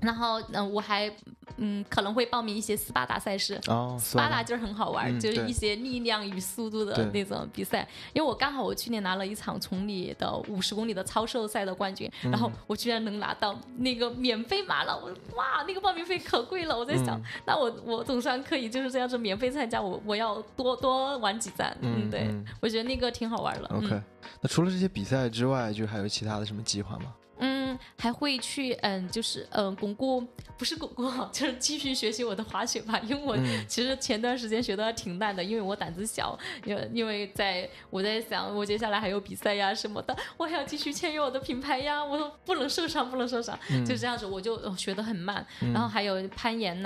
然后，嗯、我还嗯可能会报名一些斯巴达赛事。哦，斯巴达就是很好玩，嗯就是一些力量与速度的那种比赛。因为我刚好我去年拿了一场崇礼的五十公里的超兽赛的冠军，然嗯后我居然能拿到那个免费马了，我哇，那个报名费可贵了。我在想，嗯那我我总算可以就是这样子免费参加，我我要多多玩几站。嗯对，嗯我觉得那个挺好玩的。OK，、嗯那除了这些比赛之外，就还有其他的什么计划吗？嗯，还会去嗯，就是嗯，巩固不是巩固，就是继续学习我的滑雪吧。因为我嗯其实前段时间学的挺烂的，因为我胆子小，因为因为在我在想，我接下来还有比赛呀什么的，我还要继续签约我的品牌呀，我不能受伤，不能受伤，嗯就这样子，我就呃学得很慢。然后还有攀岩呐、